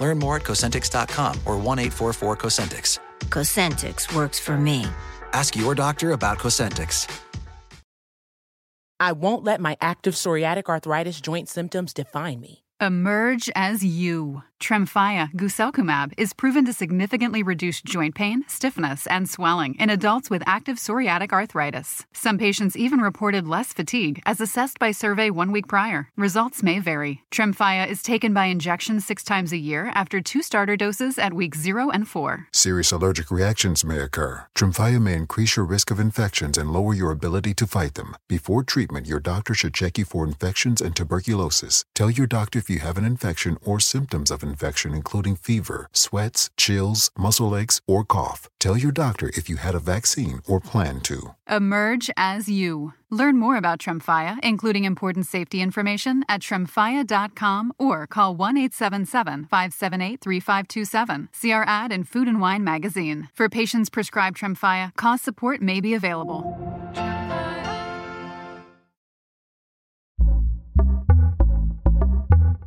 Learn more at Cosentix.com or 1 844 Cosentix. Cosentix works for me. Ask your doctor about Cosentix. I won't let my active psoriatic arthritis joint symptoms define me. Emerge as you. Tremfya guselkumab is proven to significantly reduce joint pain, stiffness, and swelling in adults with active psoriatic arthritis. Some patients even reported less fatigue as assessed by survey one week prior. Results may vary. Tremfya is taken by injection six times a year after two starter doses at week 0 and 4. Serious allergic reactions may occur. Tremfya may increase your risk of infections and lower your ability to fight them. Before treatment, your doctor should check you for infections and tuberculosis. Tell your doctor if you have an infection or symptoms of infection, including fever, sweats, chills, muscle aches, or cough. Tell your doctor if you had a vaccine or plan to. Emerge as you. Learn more about Tremfya, including important safety information, at tremfya.com or call 1 877 578 3527. See our ad in Food and Wine magazine. For patients prescribed Tremfya, cost support may be available.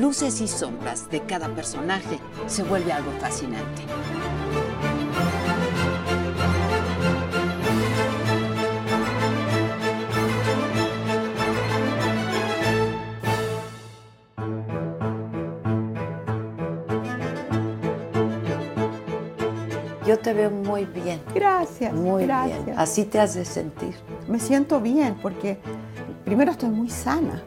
luces y sombras de cada personaje se vuelve algo fascinante. Yo te veo muy bien. Gracias. Muy gracias. bien. Así te hace sentir. Me siento bien porque primero estoy muy sana.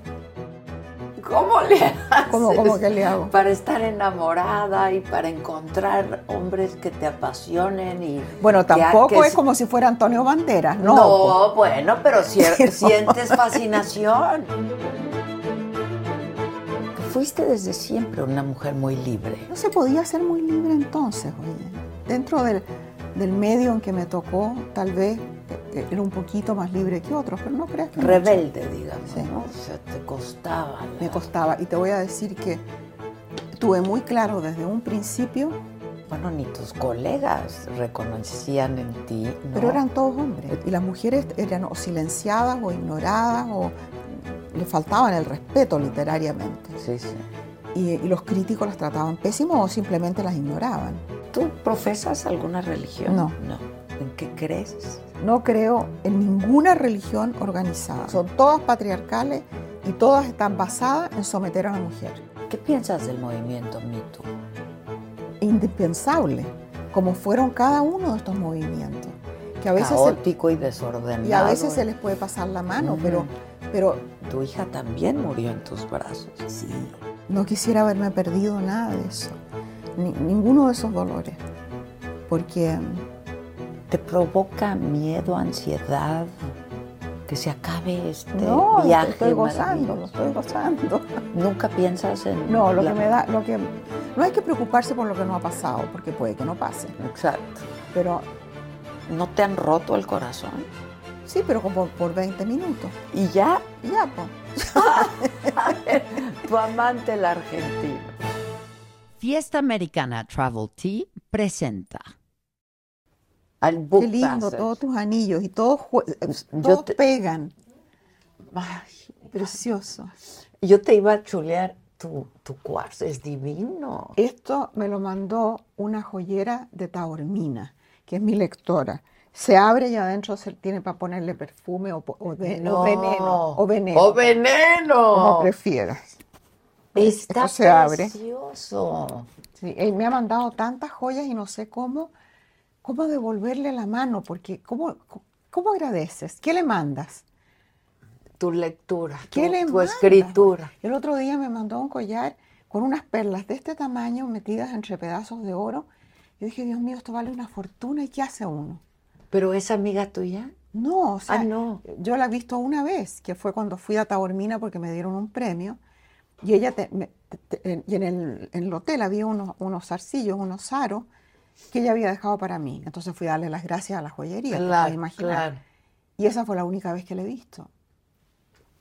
¿Cómo le haces? ¿Cómo, cómo que le hago? Para estar enamorada y para encontrar hombres que te apasionen y... Bueno, tampoco que es como si fuera Antonio Banderas, no. No, bueno, pero si- Pero- sientes fascinación. Fuiste desde siempre una mujer muy libre. No se podía ser muy libre entonces, oye. Dentro del, del medio en que me tocó, tal vez era un poquito más libre que otros, pero no creas que mucho. Rebelde, digamos, Sí. ¿no? O sea, te costaba. la- Me costaba. Y te voy a decir que tuve muy claro desde un principio, Bueno, ni tus colegas reconocían en ti. ¿no? pero eran todos hombres. Y las mujeres eran o silenciadas o ignoradas o le faltaban el respeto literariamente. Sí, sí. Y, y los críticos las trataban pésimo o simplemente las ignoraban. ¿Tú profesas alguna religión? No. No. ¿En qué crees? No creo en ninguna religión organizada. Son todas patriarcales y todas están basadas en someter a la mujer. ¿Qué piensas del movimiento Me Too? Indispensable, como fueron cada uno de estos movimientos. Que a veces se- Caótico y desordenado. y a veces se les puede pasar la mano, pero, pero Tu hija también murió en tus brazos. sí, no quisiera haberme perdido nada de eso, ni- ninguno de esos dolores, porque ¿Te provoca miedo, ansiedad? Que se acabe este no, viaje. estoy gozando, lo estoy gozando. Nunca piensas en. No, lo la- que me da, lo que no hay que preocuparse por lo que no ha pasado, porque puede que no pase, Exacto. pero ¿No te han roto el corazón? sí, pero como por 20 minutos. Y ya, ya, pues. tu amante el argentino. Fiesta Americana Travel Tea presenta. Al book Qué lindo, passage. todos tus anillos y todos, eh, todos te- pegan. Ay, Precioso. yo te iba a chulear tu, tu cuarzo, es divino. Esto me lo mandó una joyera de Taormina, que es mi lectora. se abre y adentro se tiene para ponerle perfume o, o o No. veneno. O veneno. ¡O veneno! Como prefieras. Está Esto se abre. precioso. Sí, él me ha mandado tantas joyas y no sé cómo, cómo devolverle la mano, porque ¿cómo, cómo agradeces? ¿Qué le mandas? Tu lectura, tu, ¿Qué le tu mandas? escritura. El otro día me mandó un collar con unas perlas de este tamaño metidas entre pedazos de oro. Yo dije, Dios mío, esto vale una fortuna. ¿Y qué hace uno? ¿Pero es amiga tuya? No, o sea, Ah, no. yo la he visto una vez, que fue cuando fui a Taormina porque me dieron un premio. Y ella, te- me- te- y en el, en el hotel había unos, unos zarcillos, unos aros que ella había dejado para mí. Entonces fui a darle las gracias a la joyería, Claro, imaginar. claro. Y esa fue la única vez que la he visto.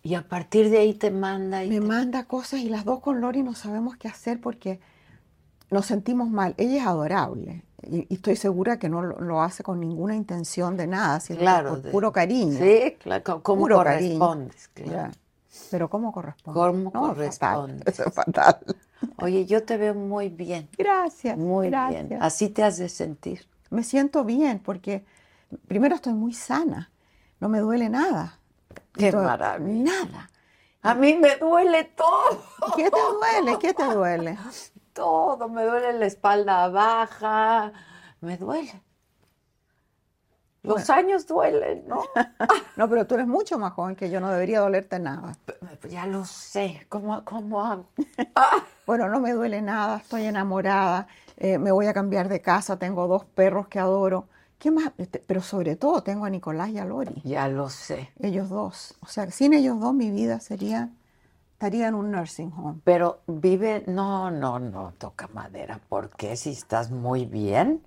Y a partir de ahí te manda y Me te- manda cosas y las dos con Lori no sabemos qué hacer porque nos sentimos mal. Ella es adorable y, y estoy segura que no lo, lo hace con ninguna intención de nada, sino Claro, por de- puro cariño. Sí, claro, co- ¿cómo Puro cariño. correspondes? claro. Pero ¿cómo corresponde? ¿Cómo No, fatal. correspondes? Eso es fatal. Oye, yo te veo muy bien, Gracias. muy gracias. bien. Así te has de sentir. Me siento bien porque primero estoy muy sana, no me duele nada. Qué Estoy- maravilla. Nada. A mí me duele todo. ¿Qué te duele? ¿Qué te duele? Todo, me duele la espalda baja, me duele. Los años duelen, ¿no? No, pero tú eres mucho más joven que yo, no debería dolerte nada. P- Ya lo sé, ¿cómo, cómo hago? Bueno, no me duele nada, estoy enamorada, eh, me voy a cambiar de casa, tengo dos perros que adoro. ¿Qué más? Este, Pero sobre todo tengo a Nicolás y a Lori, Ya lo sé. ellos dos. O sea, sin ellos dos mi vida sería, estaría en un nursing home. Pero vive, no, no, no, toca madera. ¿Por qué? Si estás muy bien,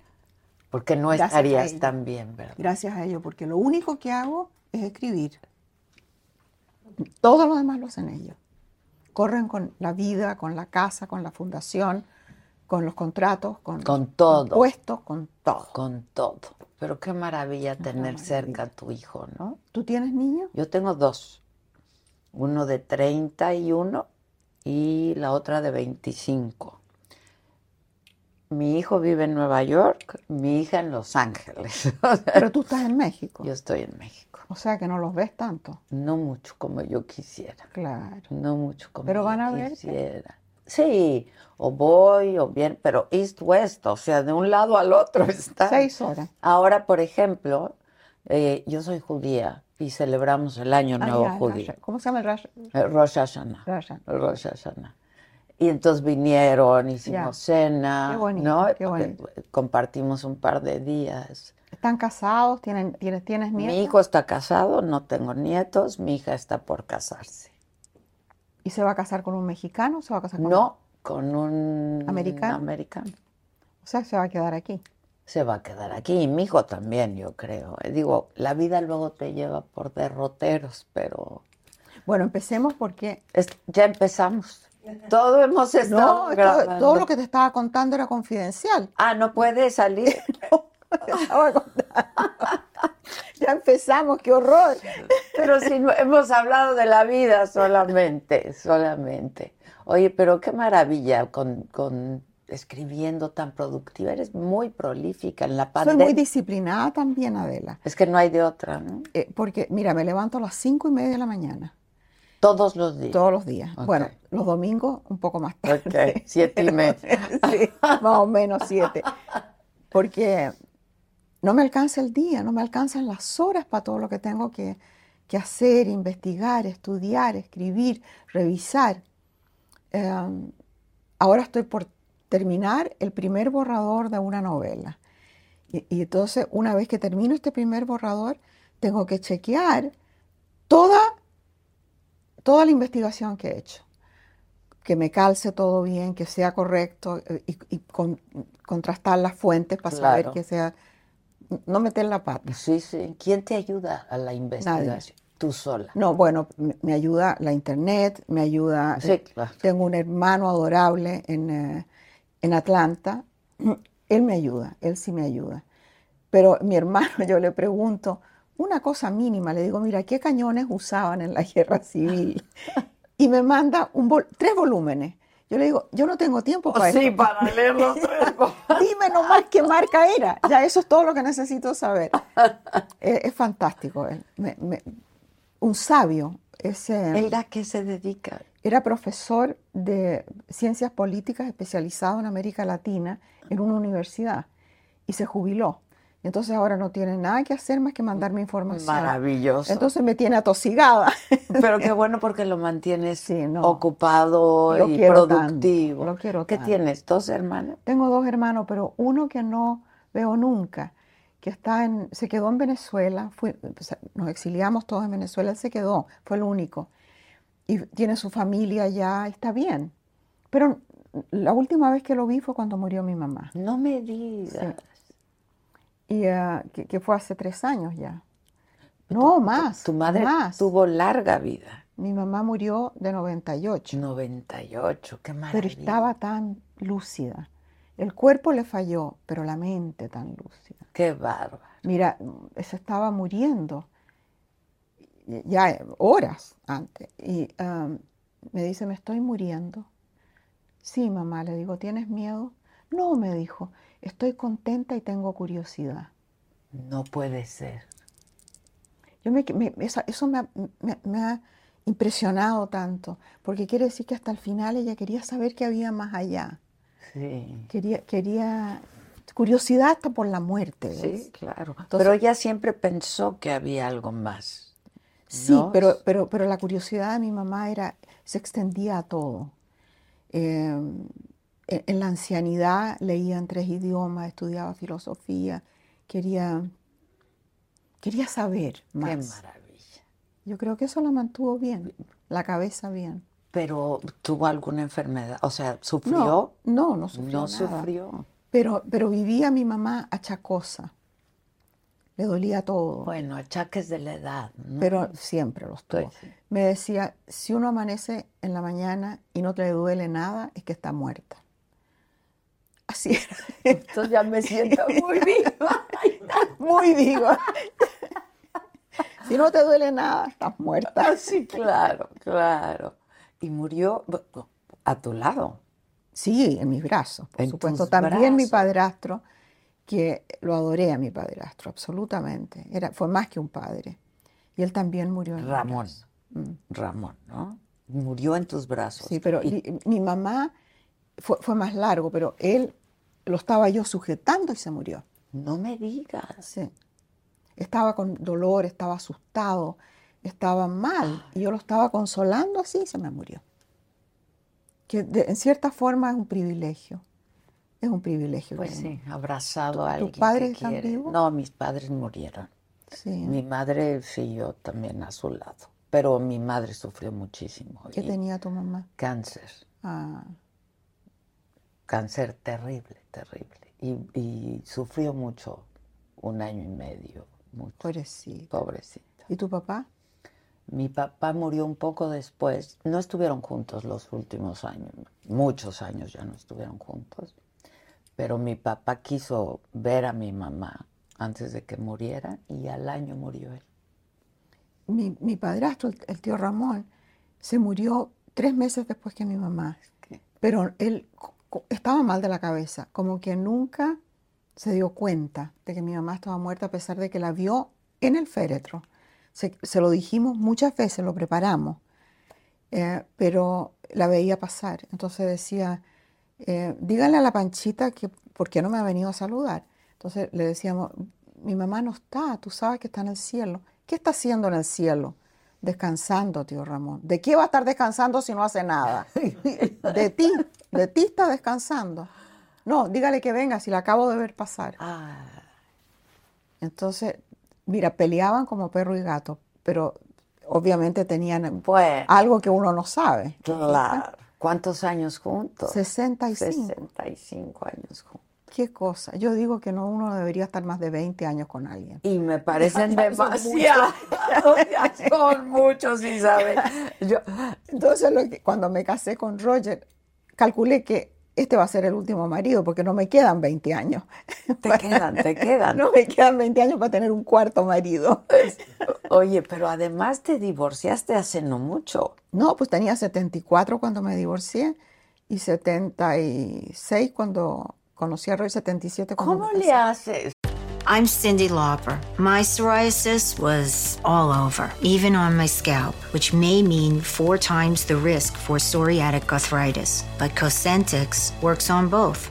porque no Gracias estarías tan bien, ¿verdad? Gracias a ellos, porque lo único que hago es escribir. Todo lo demás lo hacen ellos. Corren con la vida, con la casa, con la fundación, con los contratos, con, Con todo. puestos, con todo. Con todo. Pero qué maravilla tener cerca a tu hijo, ¿no? ¿Tú tienes niños? Yo tengo dos. Uno de 31 y la otra de 25. Mi hijo vive en Nueva York, mi hija en Los Ángeles. Pero tú estás en México. Yo estoy en México. O sea que no los ves tanto. No mucho como yo quisiera. Claro. No mucho como Pero yo van a quisiera. Sí, o voy o bien, pero east-west, o sea, de un lado al otro está. Seis horas. Ahora, por ejemplo, eh, yo soy judía y celebramos el Año Ah, Nuevo ya, judío, Rosh- ¿Cómo se llama el Rosh? Rosh Hashanah. Rosh Hashanah. Rosh Hashanah. Y entonces vinieron, hicimos Ya. cena, Qué bonito, ¿no? qué bonito. Compartimos un par de días. ¿Están casados? ¿Tienen, tienes, tienes nietos? Mi hijo está casado, no tengo nietos, mi hija está por casarse. ¿Y se va a casar con un mexicano o se va a casar con No, con un ¿Americano? americano. O sea, se va a quedar aquí. Se va a quedar aquí, y mi hijo también, yo creo. Eh, Digo, la vida luego te lleva por derroteros, pero Bueno, empecemos porque es- ya empezamos. Todo hemos estado no, todo, grabando. todo lo que te estaba contando era confidencial. Ah, no puede salir. Te estaba ya empezamos, qué horror. Pero si no, hemos hablado de la vida solamente, solamente. Oye, pero qué maravilla con, con escribiendo tan productiva. Eres muy prolífica en la Soy pandemia. muy disciplinada también, Adela. Es que no hay de otra, ¿no? Eh, porque, mira, me levanto a las cinco y media de la mañana, Todos los días. todos los días. Bueno, los domingos un poco más tarde. Ok, siete y media. Sí, más o menos siete. Porque no me alcanza el día, no me alcanzan las horas para todo lo que tengo que, que hacer, investigar, estudiar, escribir, revisar. Eh, ahora estoy por terminar el primer borrador de una novela. Y, y entonces, una vez que termino este primer borrador, tengo que chequear toda, toda la investigación que he hecho que me calce todo bien, que sea correcto eh, y, y con- contrastar las fuentes para saber que sea, no meter la pata. Sí, sí. ¿Quién te ayuda a la investigación? Tú sola. No, bueno, me, ayuda la internet, me ayuda, Sí, eh, claro. tengo un hermano adorable en, eh, en Atlanta, él me ayuda, él sí me ayuda. Pero mi hermano, yo le pregunto una cosa mínima, le digo, mira, ¿qué cañones usaban en la guerra civil? Y me manda un vol- tres volúmenes. Yo le digo, yo no tengo tiempo para sí, esto. para leer los tres. Dime nomás qué marca era. Ya eso es todo lo que necesito saber. es, es fantástico. Me- me- un sabio. Ese, ¿Él a qué se dedica? era profesor de ciencias políticas especializado en América Latina en una universidad y se jubiló. Entonces ahora no tiene nada que hacer más que mandarme información. Maravilloso. Entonces me tiene atosigada. Pero qué bueno porque lo mantienes Sí, no. ocupado Lo y productivo. tanto, lo quiero ¿Qué tanto. tienes? ¿Dos hermanos? Tengo dos hermanos, pero uno que no veo nunca, que está en, se quedó en Venezuela, fue- nos exiliamos todos en Venezuela, él se quedó, fue el único. Y tiene su familia ya, está bien. Pero la última vez que lo vi fue cuando murió mi mamá, No me digas. Y, ah, que, que fue hace tres años ya. No, más. Tu madre más. tuvo larga vida. Mi mamá murió de 98. 98, qué pero maravilla. estaba tan lúcida. El cuerpo le falló, pero la mente tan lúcida. Qué bárbaro. Mira, se estaba muriendo ya eh, horas antes. Y um, me dice, me estoy muriendo. Sí, mamá, le digo, ¿tienes miedo? No, me dijo, estoy contenta y tengo curiosidad. No puede ser. Yo me, me- esa- eso me ha, me- me ha impresionado tanto, porque quiere decir que hasta el final ella quería saber qué había más allá. Sí. Quería, quería curiosidad hasta por la muerte. Sí, ¿ves? claro. Entonces- Pero ella siempre pensó que había algo más. Sí, ¿no? pero, pero, pero la curiosidad de mi mamá era, se extendía a todo. Eh, en, la ancianidad leía en tres idiomas, estudiaba filosofía, quería, quería saber Qué más. maravilla. Yo creo que eso la mantuvo bien, la cabeza bien. Pero tuvo alguna enfermedad, o sea, ¿sufrió? No, no, no sufrió No nada. sufrió. Pero, pero vivía mi mamá achacosa. Le dolía todo. Bueno, achaques de la edad, ¿no? pero siempre los tuvo. Pues sí. Me decía, si uno amanece en la mañana y no te duele nada, es que está muerta. Así era. Entonces ya me siento muy viva. Muy viva. Si no te duele nada, estás muerta. Sí, claro, claro. Y murió a tu lado. Sí, en mis brazos, por En supuesto. También mi padrastro, que lo adoré a mi padrastro, absolutamente. Era, fue más que un padre. Y él también murió en mis Ramón. brazos. Mm. Ramón, ¿no? Murió en tus brazos. Sí, pero Y- mi mamá fue, fue más largo, pero él lo estaba yo sujetando y se murió. no me digas. Sí. Estaba con dolor, estaba asustado, estaba mal. Y yo lo estaba consolando así y se me murió. Que de- en cierta forma es un privilegio. Es un privilegio. Pues sí, abrazado a ¿Tus alguien padres que están vivos? No, mis padres murieron. sí. Mi madre, sí, yo también a su lado. Pero mi madre sufrió muchísimo. ¿Qué tenía tu mamá? Cáncer. Ah, Cáncer terrible, terrible. Y, y sufrió mucho, un año y medio, mucho. pobrecito. Pobrecita. ¿Y tu papá? Mi papá murió un poco después. No estuvieron juntos los últimos años. Muchos años ya no estuvieron juntos. Pero mi papá quiso ver a mi mamá antes de que muriera y al año murió él. Mi, mi padrastro, el, el tío Ramón, se murió tres meses después que mi mamá. Pero él estaba mal de la cabeza, como que nunca se dio cuenta de que mi mamá estaba muerta a pesar de que la vio en el féretro. Se, se lo dijimos muchas veces, lo preparamos, eh, pero la veía pasar. Entonces decía, eh, díganle a la panchita que por qué no me ha venido a saludar. Entonces le decíamos, mi mamá no está, tú sabes que está en el cielo. ¿Qué está haciendo en el cielo? Descansando, tío Ramón. ¿De qué va a estar descansando si no hace nada? De ti, de ti está descansando. No, dígale que venga si la acabo de ver pasar. Ah, Entonces, mira, peleaban como perro y gato, pero obviamente tenían bueno, algo que uno no sabe. claro. ¿Cuántos años juntos? 65. 65 años juntos. Qué cosa. Yo digo que no, uno debería estar más de 20 años con alguien. Y me parecen ya son muchos, sí, ¿sabes? Yo, Entonces, lo que- cuando me casé con Roger, calculé que este va a ser el último marido, porque no me quedan 20 años. te quedan, te quedan. No me quedan 20 años para tener un cuarto marido. Oye, pero además te divorciaste hace no mucho. No, pues tenía 74 cuando me divorcié y 76 cuando conocí a Roy, 77 cuando ¿Cómo me le haces? I'm Cindy Lauper. My psoriasis was all over, even on my scalp, which may mean four times the risk for psoriatic arthritis. But Cosentix works on both.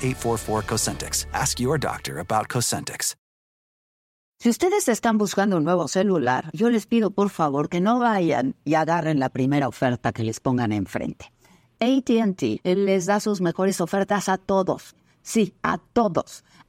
844 Cosentix. Ask your doctor about Cosentix. Si ustedes están buscando un nuevo celular, yo les pido por favor que no vayan y agarren la primera oferta que les pongan enfrente. ATT les da sus mejores ofertas a todos. Sí, a todos.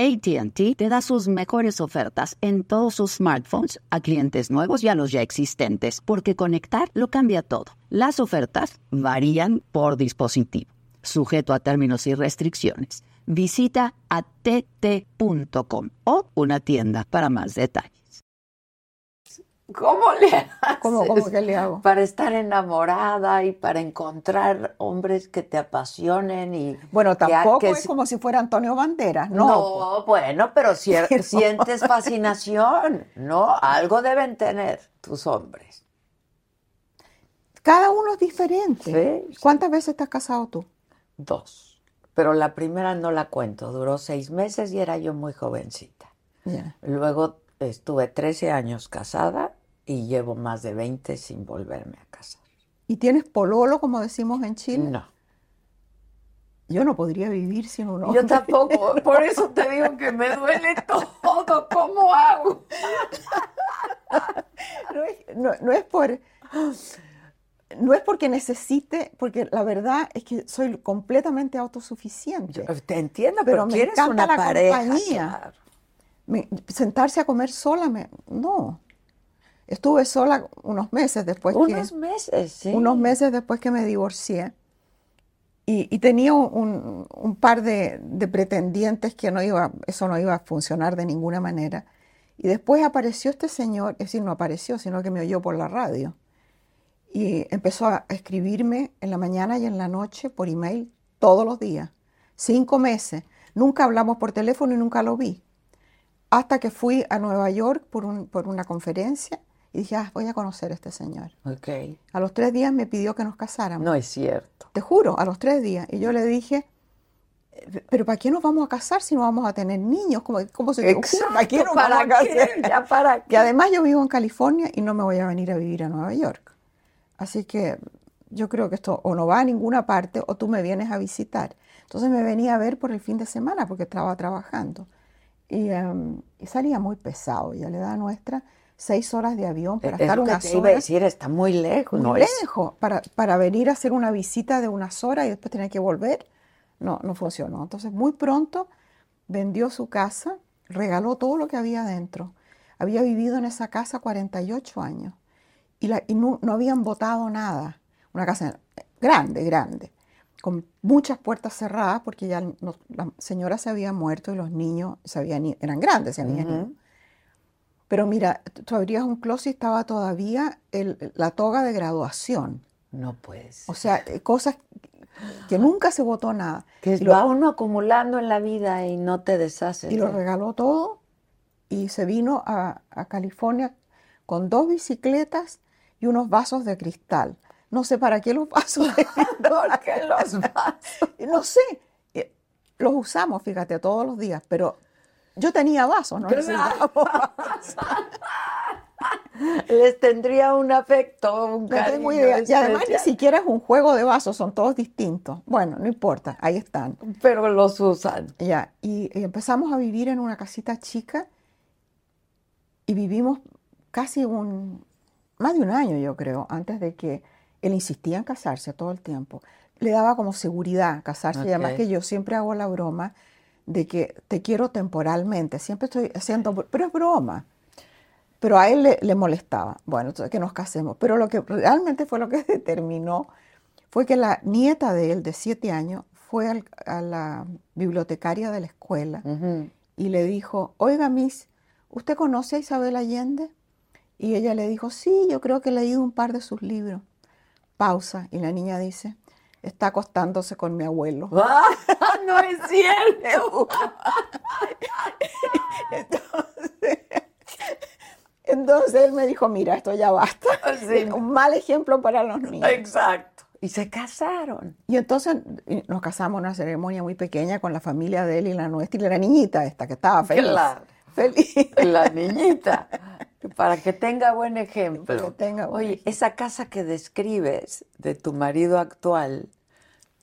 ATT te da sus mejores ofertas en todos sus smartphones a clientes nuevos y a los ya existentes, porque conectar lo cambia todo. Las ofertas varían por dispositivo, sujeto a términos y restricciones. Visita att.com o una tienda para más detalles. ¿Cómo le haces? ¿Cómo, cómo que le hago? Para estar enamorada y para encontrar hombres que te apasionen y... Bueno, tampoco que es como si fuera Antonio Banderas, no. No, bueno, pero si- Pero- sientes fascinación, ¿no? Algo deben tener tus hombres. Cada uno es diferente. Sí. ¿Cuántas veces te has casado tú? Dos. Pero la primera no la cuento, duró seis meses y era yo muy jovencita. Luego estuve 13 años casada y llevo más de 20 sin volverme a casar. ¿Y tienes pololo, como decimos en Chile? No. Yo no podría vivir sin un hombre. Yo tampoco, por eso te digo que me duele todo. ¿Cómo hago? No es, no- no es por... No es porque necesite, porque la verdad es que soy completamente autosuficiente. Te entiendo, Pero pero, me quieres encanta una la pareja. compañía. claro. Me- sentarse a comer sola, me, no. Estuve sola unos meses después que... Unos meses, sí. unos meses después que me divorcié y, y tenía un, un- un par de, de pretendientes que no iba, eso no iba a funcionar de ninguna manera. Y después apareció este señor, es decir, no apareció, sino que me oyó por la radio. Y empezó a escribirme en la mañana y en la noche por email todos los días. Cinco meses. Nunca hablamos por teléfono y nunca lo vi. Hasta que fui a Nueva York por, un- por una conferencia y dije, ah, voy a conocer a este señor. Ok. A los tres días me pidió que nos casáramos. No es cierto. Te juro, a los tres días. Y yo le dije, "Eh, pero ¿para qué nos vamos a casar si no vamos a tener niños? ¿Cómo, cómo se te ocurre? ¿Para qué nos ¿para vamos a casar? ¿Ya para Y qué? además yo vivo en California y no me voy a venir a vivir a Nueva York. Así que yo creo que esto o no va a ninguna parte o tú me vienes a visitar. Entonces me venía a ver por el fin de semana porque estaba trabajando. Y, em, y salía muy pesado. Y a la edad nuestra, seis horas de avión para Es estar unas te iba a horas. decir, está muy lejos. Muy no es- lejos, para, para venir a hacer una visita de unas horas y después tener que volver, no, no funcionó. Entonces, muy pronto vendió su casa, regaló todo lo que había dentro. Había vivido en esa casa 48 años y, la- y no, no habían botado nada. Una casa grande, grande, con muchas puertas cerradas porque ya no- la señora se había muerto y los niños se habían eran grandes, se habían ido. Pero mira, tú- abrías un closet y estaba todavía el- la toga de graduación. No puedes. O sea, eh, cosas que nunca se votó nada. que y, lo, va uno acumulando en la vida y no te deshaces. y lo regaló todo y se vino a, a California con dos bicicletas y unos vasos de cristal. No sé para qué los vasos de cristal. ¿Por qué los vasos? No sé. eh, Los usamos, fíjate, todos los días, pero yo tenía vasos, ¿no? Vasos. Les tendría un afecto, un No tengo cariño idea. Y además ni siquiera es un juego de vasos, son todos distintos. Bueno, no importa, ahí están. Pero los usan. Ya, y, y empezamos a vivir en una casita chica y vivimos casi un, más de un año, yo creo, antes de que él insistía en casarse todo el tiempo. Le daba como seguridad casarse y además que yo siempre hago la broma de que te quiero temporalmente, siempre estoy haciendo, pero es broma. Pero a él le, le molestaba, bueno, entonces que nos casemos. Pero lo que realmente fue lo que determinó fue que la nieta de él, de siete años, fue al- a la bibliotecaria de la escuela y le dijo, oiga, Miss, ¿usted conoce a Isabel Allende? Y ella le dijo, sí, yo creo que he leído un par de sus libros. Pausa, y la niña dice, está acostándose con mi abuelo. ¡Ah! No es cierto. Entonces, entonces él me dijo, mira, esto ya basta. Sí. Un mal ejemplo para los niños. Exacto. Y se casaron. Y entonces nos casamos en una ceremonia muy pequeña con la familia de él y la nuestra, y la niñita esta que estaba feliz. Claro. Feliz. La niñita. Para que tenga buen ejemplo. Para que tenga buen Oye, ejemplo. esa casa que describes de tu marido actual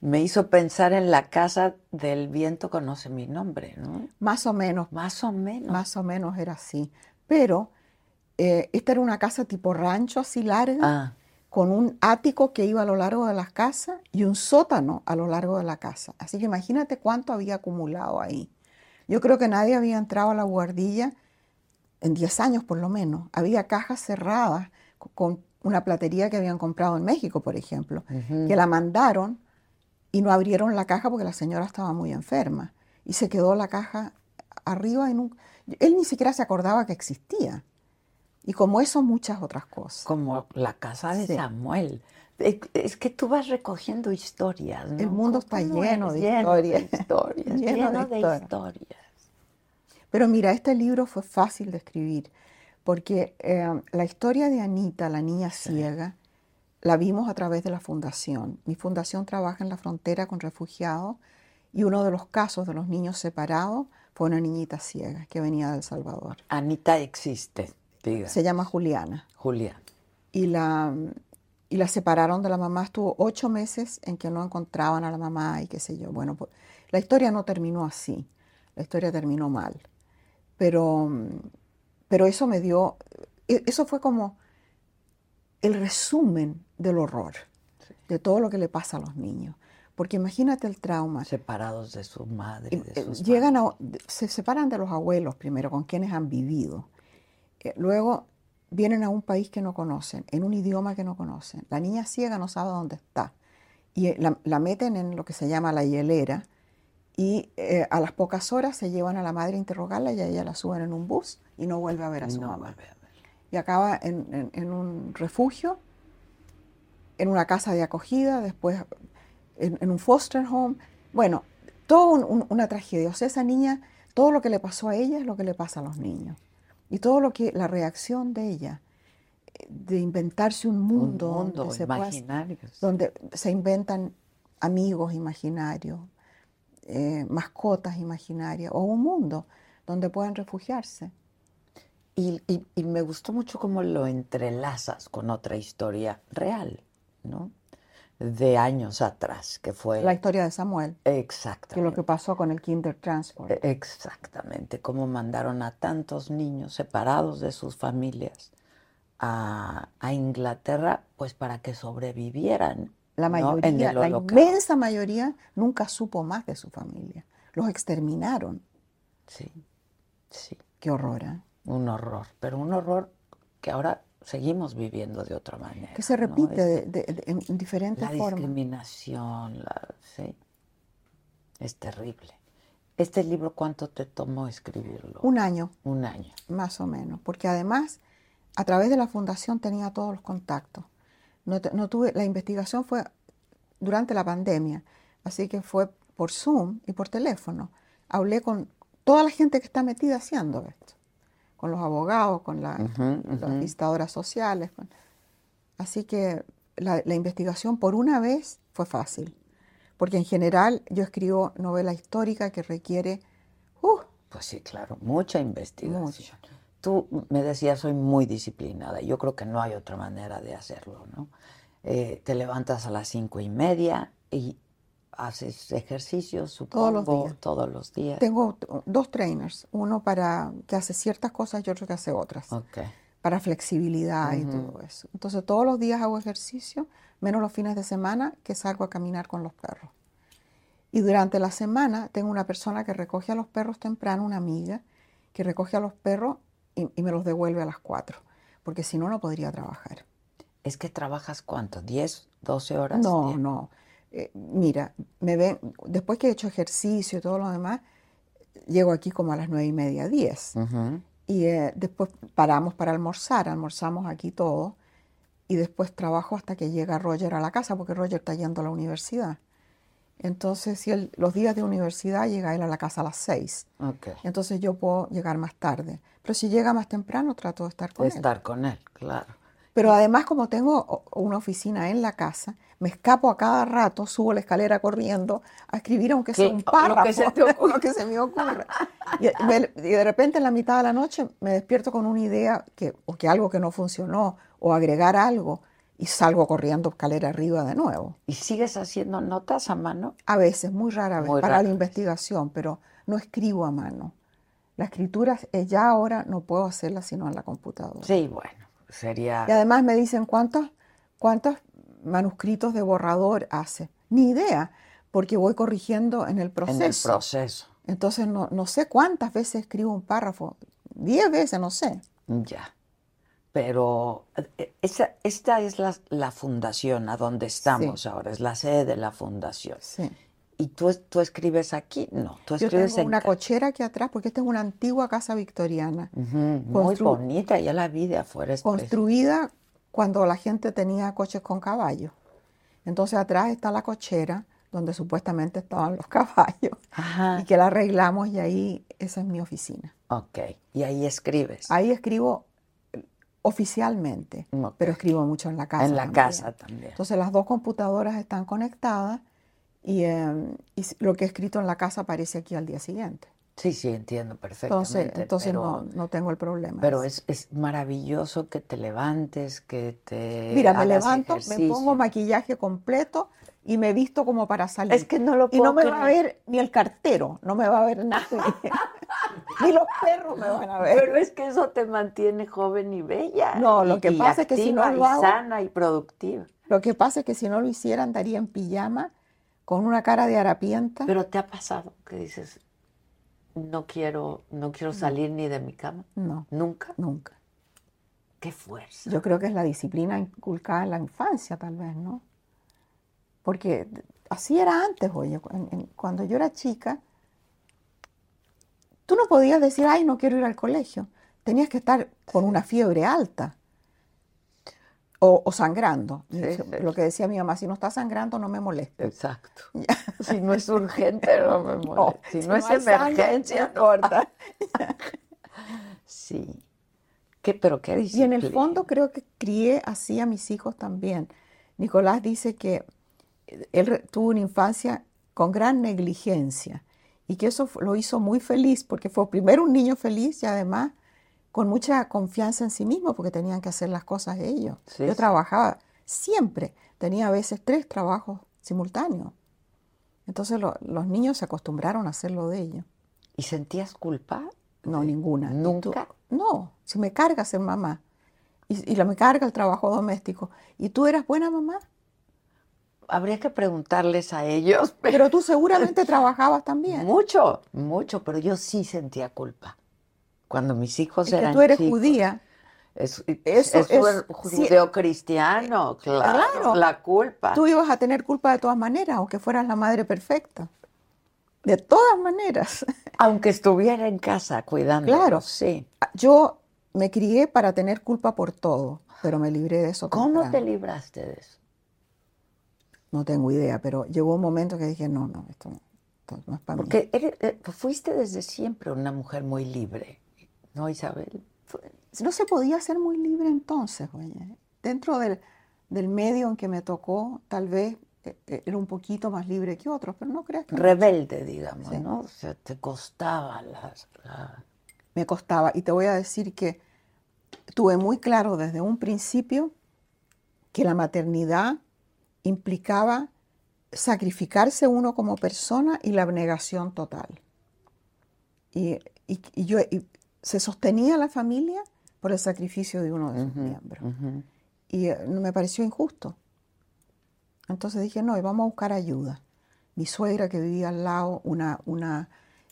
me hizo pensar en la casa del viento conoce mi nombre, ¿no? Más o menos, Más o menos. más o menos era así. Pero eh, esta era una casa tipo rancho así larga, Ah, con un ático que iba a lo largo de la casa y un sótano a lo largo de la casa. Así que imagínate cuánto había acumulado ahí. Yo creo que nadie había entrado a la guardilla en 10 años por lo menos. Había cajas cerradas co- con una platería que habían comprado en México, por ejemplo, que la mandaron y no abrieron la caja porque la señora estaba muy enferma. Y se quedó la caja arriba en un... Él ni siquiera se acordaba que existía. Y como eso, muchas otras cosas. como la casa de Sí. Samuel. Es, que tú vas recogiendo historias, ¿no? El mundo está ¿Cómo lleno de Lleno historias. de historias. Lleno de historias. Pero mira, este libro fue fácil de escribir porque eh, la historia de Anita, la niña ciega, la vimos a través de la fundación. Mi fundación trabaja en la frontera con refugiados y uno de los casos de los niños separados fue una niñita ciega que venía de El Salvador. Anita existe, diga. Se llama Juliana Julia. y la, y la separaron de la mamá. Estuvo ocho meses en que no encontraban a la mamá y qué sé yo. Bueno, pues, la historia no terminó así. La historia terminó mal. Pero, pero eso me dio, e- eso fue como el resumen del horror, de todo lo que le pasa a los niños. Porque imagínate el trauma. Separados de su madre, de eh, sus llegan a, se separan de los abuelos primero, con quienes han vivido. Eh, luego vienen a un país que no conocen, en un idioma que no conocen. La niña ciega no sabe dónde está. Y eh, la, la meten en lo que se llama la hielera y eh, a las pocas horas se llevan a la madre a interrogarla y a ella la suben en un bus y no vuelve a ver a su No mamá. a. Y acaba en, en- en un refugio, en una casa de acogida, después en, en un foster home. Bueno, todo un- un- una tragedia. O sea, esa niña, todo lo que le pasó a ella es lo que le pasa a los niños. Y todo lo que, la reacción de ella, de inventarse un mundo, Un mundo donde, se imaginario. donde se inventan amigos imaginarios, eh, mascotas imaginarias, o un mundo donde puedan refugiarse. Y, y- y me gustó mucho cómo lo entrelazas con otra historia real, ¿no? De años atrás, que fue... La historia de Samuel, que Exactamente. lo que pasó con el Kinder Transport. E- Exactamente, cómo mandaron a tantos niños separados de sus familias a, a Inglaterra, pues para que sobrevivieran. La ¿no? En mayoría, la inmensa mayoría, nunca supo más de su familia. Los exterminaron. Sí, sí, Qué horror, ¿eh? un horror, pero un horror que ahora seguimos viviendo de otra manera. Que se ¿no? repite Es- de- de- de- en en diferentes la formas. discriminación, la- sí, es terrible. Este libro, ¿cuánto te tomó escribirlo? Un año, Un año. más o menos. Porque además, a través de la fundación tenía todos los contactos. No, te- no tuve, la investigación fue durante la pandemia, así que fue por Zoom y por teléfono. Hablé con toda la gente que está metida haciendo esto, con los abogados, con la- las ujú. visitadoras sociales. con- Así que la, la investigación por una vez fue fácil, porque en general yo escribo novela histórica que requiere uh, Pues sí, claro, mucha investigación. Mucho. tú me decías, soy muy disciplinada. Yo creo que no hay otra manera de hacerlo, ¿no? Eh, te levantas a las cinco y media y haces ejercicios, supongo, Todos los días. todos los días. Tengo dos trainers, uno para que hace ciertas cosas y otro que hace otras, Ok. para flexibilidad y todo eso. Entonces todos los días hago ejercicio, menos los fines de semana que salgo a caminar con los perros. Y durante la semana tengo una persona que recoge a los perros temprano, una amiga, que recoge a los perros y, y me los devuelve a las 4, porque si no, no podría trabajar. Es que trabajas cuánto, 10, 12 horas. No, no. Eh, mira, me ven, después que he hecho ejercicio y todo lo demás, llego aquí como a las nueve y media, diez. Ujú. Y eh, después paramos para almorzar, almorzamos aquí todo. Y después trabajo hasta que llega Roger a la casa, porque Roger está yendo a la universidad. Entonces, si él- los días de universidad llega él a la casa a las seis. Ok. Entonces yo puedo llegar más tarde. Pero si llega más temprano, trato de estar con él. Estar con él, claro. Pero además, como tengo una oficina en la casa, me escapo a cada rato, subo la escalera corriendo a escribir aunque sea un lo que párrafo, se lo que se me ocurra. Y, me- y de repente en la mitad de la noche me despierto con una idea que, o que algo que no funcionó, o agregar algo, y salgo corriendo escalera arriba de nuevo. ¿Y sigues haciendo notas a mano? A veces, muy rara vez, Muy para rara la vez. investigación, pero no escribo a mano. La escritura ya ahora no puedo hacerla sino en la computadora. Sí, bueno, sería... Y además me dicen cuántos, cuántos manuscritos de borrador hace. Ni idea, porque voy corrigiendo en el En proceso. el proceso. Entonces no, no sé cuántas veces escribo un párrafo. Diez veces, no sé. Ya. Pero eh, esa, esta es la, la fundación a donde estamos ahora, es la sede de la fundación. Sí. ¿Y tú, tú escribes aquí? No, tú Yo escribes tengo en una cochera aquí atrás, porque esta es una antigua casa victoriana, Muy bonita, ya la vi de afuera. es construida cuando la gente tenía coches con caballos. Entonces atrás está la cochera, donde supuestamente estaban los caballos, Ajá. y que la arreglamos y ahí esa es mi oficina. Ok, y ahí escribes. Ahí escribo oficialmente, Ok. pero escribo mucho en la casa. en la también. casa también. Entonces las dos computadoras están conectadas y, eh, y lo que he escrito en la casa aparece aquí al día siguiente. Sí, sí, entiendo perfectamente. Entonces, entonces pero, no, no tengo el problema. pero es, es maravilloso que te levantes, que te Mira, me hagas levanto, me ejercicio. pongo maquillaje completo y me visto como para salir. Es que no lo y no puedo me va a creer. ver ni el cartero, no me va a ver nadie. ni los perros me van a ver. Pero es que eso te mantiene joven y bella. No, lo y- que pasa es que si no lo hago- sana y productiva. Lo que pasa es que si no lo hiciera andaría en pijama con una cara de harapienta. Pero te ha pasado que dices, no quiero, no quiero salir ni de mi cama. no, Nunca. nunca. Qué fuerza. Yo creo que es la disciplina inculcada en la infancia, tal vez, ¿no? Porque así era antes, oye. en- en- cuando yo era chica, tú no podías decir, ay, no quiero ir al colegio. Tenías que estar con una fiebre alta o, o sangrando. Lo que decía mi mamá, si no está sangrando, no me moleste. Exacto. Si no es urgente, no me molesta. si, no, es emergencia, no importa. Sí. ¿Qué, pero qué Y en el fondo creo que crié así a mis hijos también. Nicolás dice que él re- tuvo una infancia con gran negligencia y que eso lo hizo muy feliz porque fue primero un niño feliz y además con mucha confianza en sí mismo porque tenían que hacer las cosas ellos. Sí, Yo trabajaba siempre, tenía a veces tres trabajos simultáneos. Entonces lo- los niños se acostumbraron a hacerlo de ellos. ¿Y sentías culpa? No, ninguna. ¿Y tú? ¿Nunca? No, si me carga ser mamá y, y la me carga el trabajo doméstico. ¿Y tú eras buena mamá? Habría que preguntarles a ellos. Pero tú seguramente trabajabas también. Mucho, mucho, pero yo sí sentía culpa. Cuando mis hijos Es que eran tú eres chicos. judía. Es, Eso es, es- judeocristiano, claro, Claro. la culpa. Tú ibas a tener culpa de todas maneras, aunque fueras la madre perfecta. De todas maneras. Aunque estuviera en casa cuidando. Claro. Sí. Yo me crié para tener culpa por todo, pero me libré de eso. ¿Cómo te libraste de eso? No tengo idea, pero llegó un momento que dije, no, no, esto, esto no es para mí. Porque eh, fuiste desde siempre una mujer muy libre, ¿no, Isabel? No se podía ser muy libre entonces, oye. Dentro del, del medio en que me tocó, tal vez eh, eh, era un poquito más libre que otros, pero no creas que... Rebelde, digamos, Sí. ¿no? O sea, te costaba las- la, me costaba. Y te voy a decir que tuve muy claro desde un principio que la maternidad implicaba sacrificarse uno como persona y la abnegación total. Y, yo, se sostenía la familia por el sacrificio de uno de sus miembros. Y eh, me pareció injusto. Entonces dije, no, y vamos a buscar ayuda. Mi suegra que vivía al lado, una, una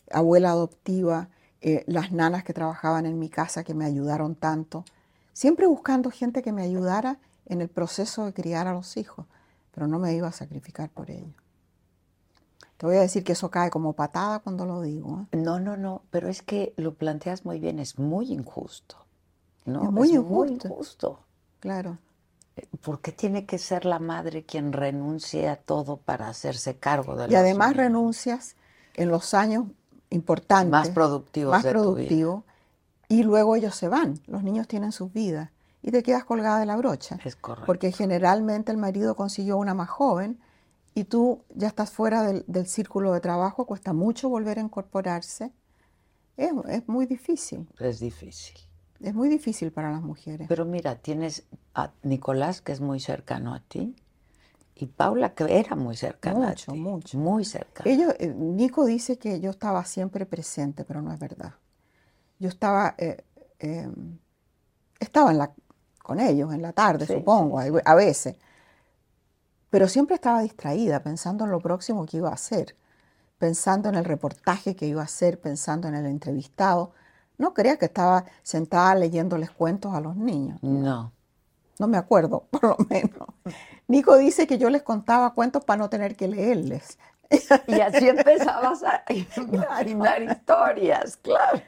abuela adoptiva, eh, las nanas que trabajaban en mi casa que me ayudaron tanto, siempre buscando gente que me ayudara en el proceso de criar a los hijos, pero no me iba a sacrificar por ello. Te voy a decir que eso cae como patada cuando lo digo. ¿eh? No, no, no, pero es que lo planteas muy bien, es muy injusto. ¿no? Es muy injusto. Claro. Eh, ¿Por qué tiene que ser la madre quien renuncie a todo para hacerse cargo de Y además renuncias en los años importantes. Más productivos. Más productivos. Y luego ellos se van, los niños tienen sus vidas y te quedas colgada de la brocha. Es correcto. Porque generalmente el marido consiguió una más joven y tú ya estás fuera del, círculo de trabajo, cuesta mucho volver a incorporarse. Es, es, muy difícil. Es difícil. Es muy difícil para las mujeres. Pero mira, tienes a Nicolás, que es muy cercano a ti, y Paula, que era muy cercana a ti. Mucho, mucho. Muy cercana. Ellos, eh, Nico dice que yo estaba siempre presente, pero no es verdad. Yo estaba, eh, em, estaba en la, con ellos en la tarde, supongo, a veces. Pero siempre estaba distraída, pensando en lo próximo que iba a hacer, pensando en el reportaje que iba a hacer, pensando en el entrevistado. No creía que estaba sentada leyéndoles cuentos a los niños. No. No me acuerdo, por lo menos. Nico dice que yo les contaba cuentos para no tener que leerles. Y así empezabas a imaginar historias, claro.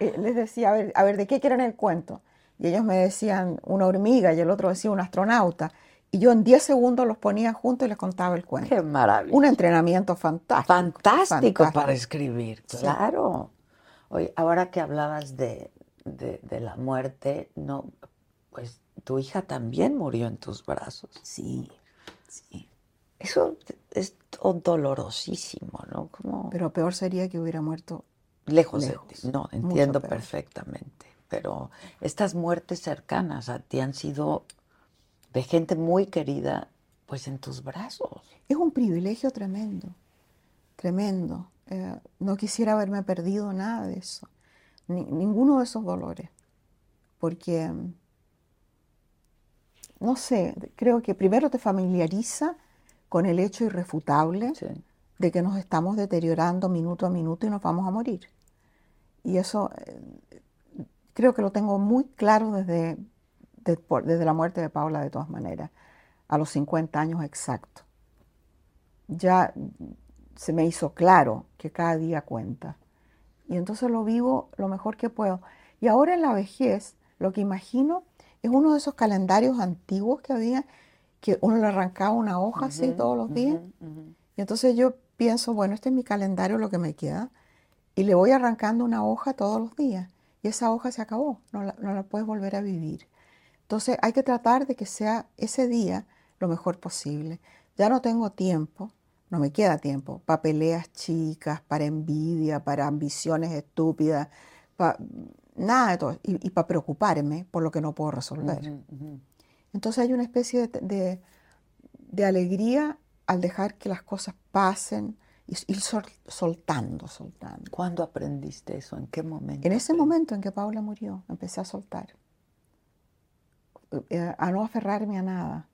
Eh, les decía, a ver, a ver, ¿de qué quieren el cuento? Y ellos me decían una hormiga y el otro decía un astronauta. Y yo en 10 segundos los ponía juntos y les contaba el cuento. Qué maravilla. Un entrenamiento fantástico. Fantástico, para escribir, claro. Oye, ahora que hablabas de, de, la muerte, no, pues tu hija también murió en tus brazos. Sí, sí. Eso es dolorosísimo, ¿no? Como... Pero peor sería que hubiera muerto lejos, de ti. No, entiendo perfectamente. Pero estas muertes cercanas a ti han sido de gente muy querida, pues en tus brazos. Es un privilegio tremendo, tremendo. Eh, no quisiera haberme perdido nada de eso, ninguno de esos dolores, porque, no sé, creo que primero te familiariza con el hecho irrefutable de que nos estamos deteriorando minuto a minuto y nos vamos a morir. Y eso eh, creo que lo tengo muy claro desde, desde la muerte de Paula, de todas maneras, a los 50 años exactos. Ya se me hizo claro que cada día cuenta. Y entonces lo vivo lo mejor que puedo. Y ahora en la vejez, lo que imagino es uno de esos calendarios antiguos que había, que uno le arrancaba una hoja así todos los días. Y entonces yo pienso, bueno, este es mi calendario, lo que me queda, y le voy arrancando una hoja todos los días esa hoja se acabó, no la, puedes volver a vivir. Entonces hay que tratar de que sea ese día lo mejor posible. Ya no tengo tiempo, no me queda tiempo para peleas chicas, para envidia, para ambiciones estúpidas, para nada de todo, y, para preocuparme por lo que no puedo resolver. Entonces hay una especie de, de alegría al dejar que las cosas pasen, ir soltando, soltando. ¿Cuándo aprendiste eso? ¿En qué momento? En ese momento en que Paula murió, empecé a soltar, a no aferrarme a nada.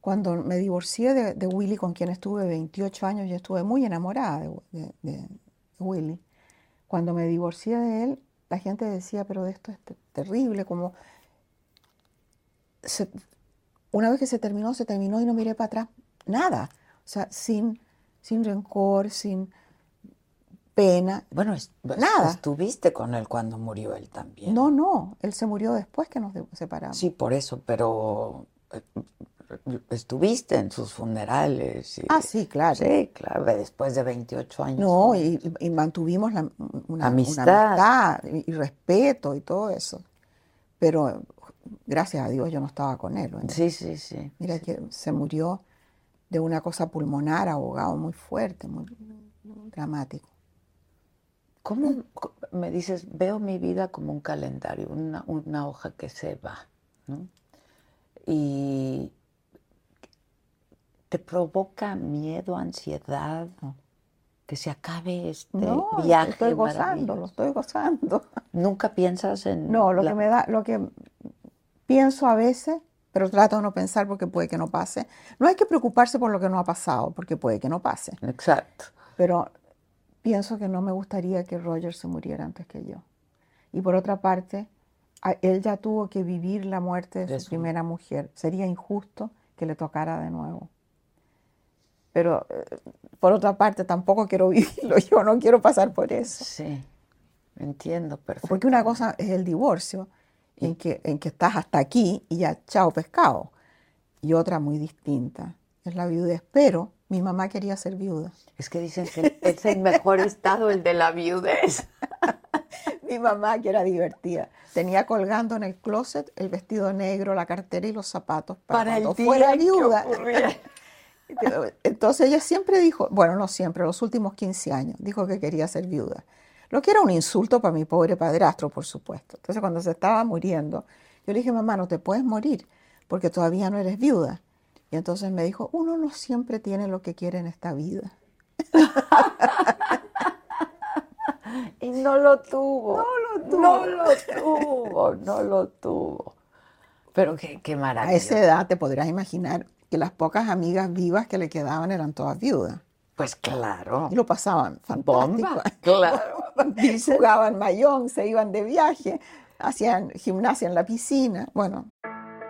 Cuando me divorcié de, Willy, con quien estuve 28 años, yo estuve muy enamorada de, Willy. Cuando me divorcié de él, la gente decía, pero esto es terrible, como... una vez que se terminó, se terminó y no miré para atrás, nada. O sea, sin sin rencor, sin pena. Bueno, nada. Estuviste con él cuando murió él también. No, no, él se murió después que nos separamos. Sí, por eso, pero eh, estuviste en sus funerales. ah, sí, claro. Sí, claro, después de 28 años. No, y, mantuvimos la, una, amistad. y, respeto y todo eso. Pero gracias a Dios yo no estaba con él. Sí, sí, sí. Mira que se murió de una cosa pulmonar, ahogado muy fuerte, muy dramático. ¿Cómo me dices, veo mi vida como un calendario, una, una hoja que se va? ¿no? Y te provoca miedo, ansiedad, que se acabe este No, viaje. estoy gozando, lo estoy gozando. Nunca piensas en. No, lo la- que me da, lo que pienso a veces, pero trato de no pensar porque puede que no pase. No hay que preocuparse por lo que no ha pasado, porque puede que no pase. Exacto. Pero pienso que no me gustaría que Roger se muriera antes que yo. Y por otra parte, él ya tuvo que vivir la muerte de, De su su- primera mujer. Sería injusto que le tocara de nuevo. Pero eh, por otra parte, tampoco quiero vivirlo. Yo no quiero pasar por eso. Sí, entiendo perfecto. Porque una cosa es el divorcio, en que, en que estás hasta aquí y ya, chao pescado. Y otra muy distinta es la viudez. Pero mi mamá quería ser viuda. Es que dicen que es el mejor estado el de la viudez. Mi mamá, que era divertida, tenía colgando en el closet el vestido negro, la cartera y los zapatos para, Para el cuando día fuera viuda. Entonces ella siempre dijo, bueno, no siempre, los últimos 15 años, dijo que quería ser viuda. Lo que era un insulto para mi pobre padrastro, por supuesto. Entonces cuando se estaba muriendo, yo le dije, mamá, no te puedes morir porque todavía no eres viuda. Y entonces me dijo, uno no siempre tiene lo que quiere en esta vida. Y no lo tuvo. No lo tuvo. No lo tuvo. Pero qué, qué A maravilla. esa edad te podrás imaginar que las pocas amigas vivas que le quedaban eran todas viudas. Pues claro. Y lo pasaban fantástico. Bomba. Claro. Jugaban mayón, se iban de viaje, hacían gimnasia en la piscina. Bueno,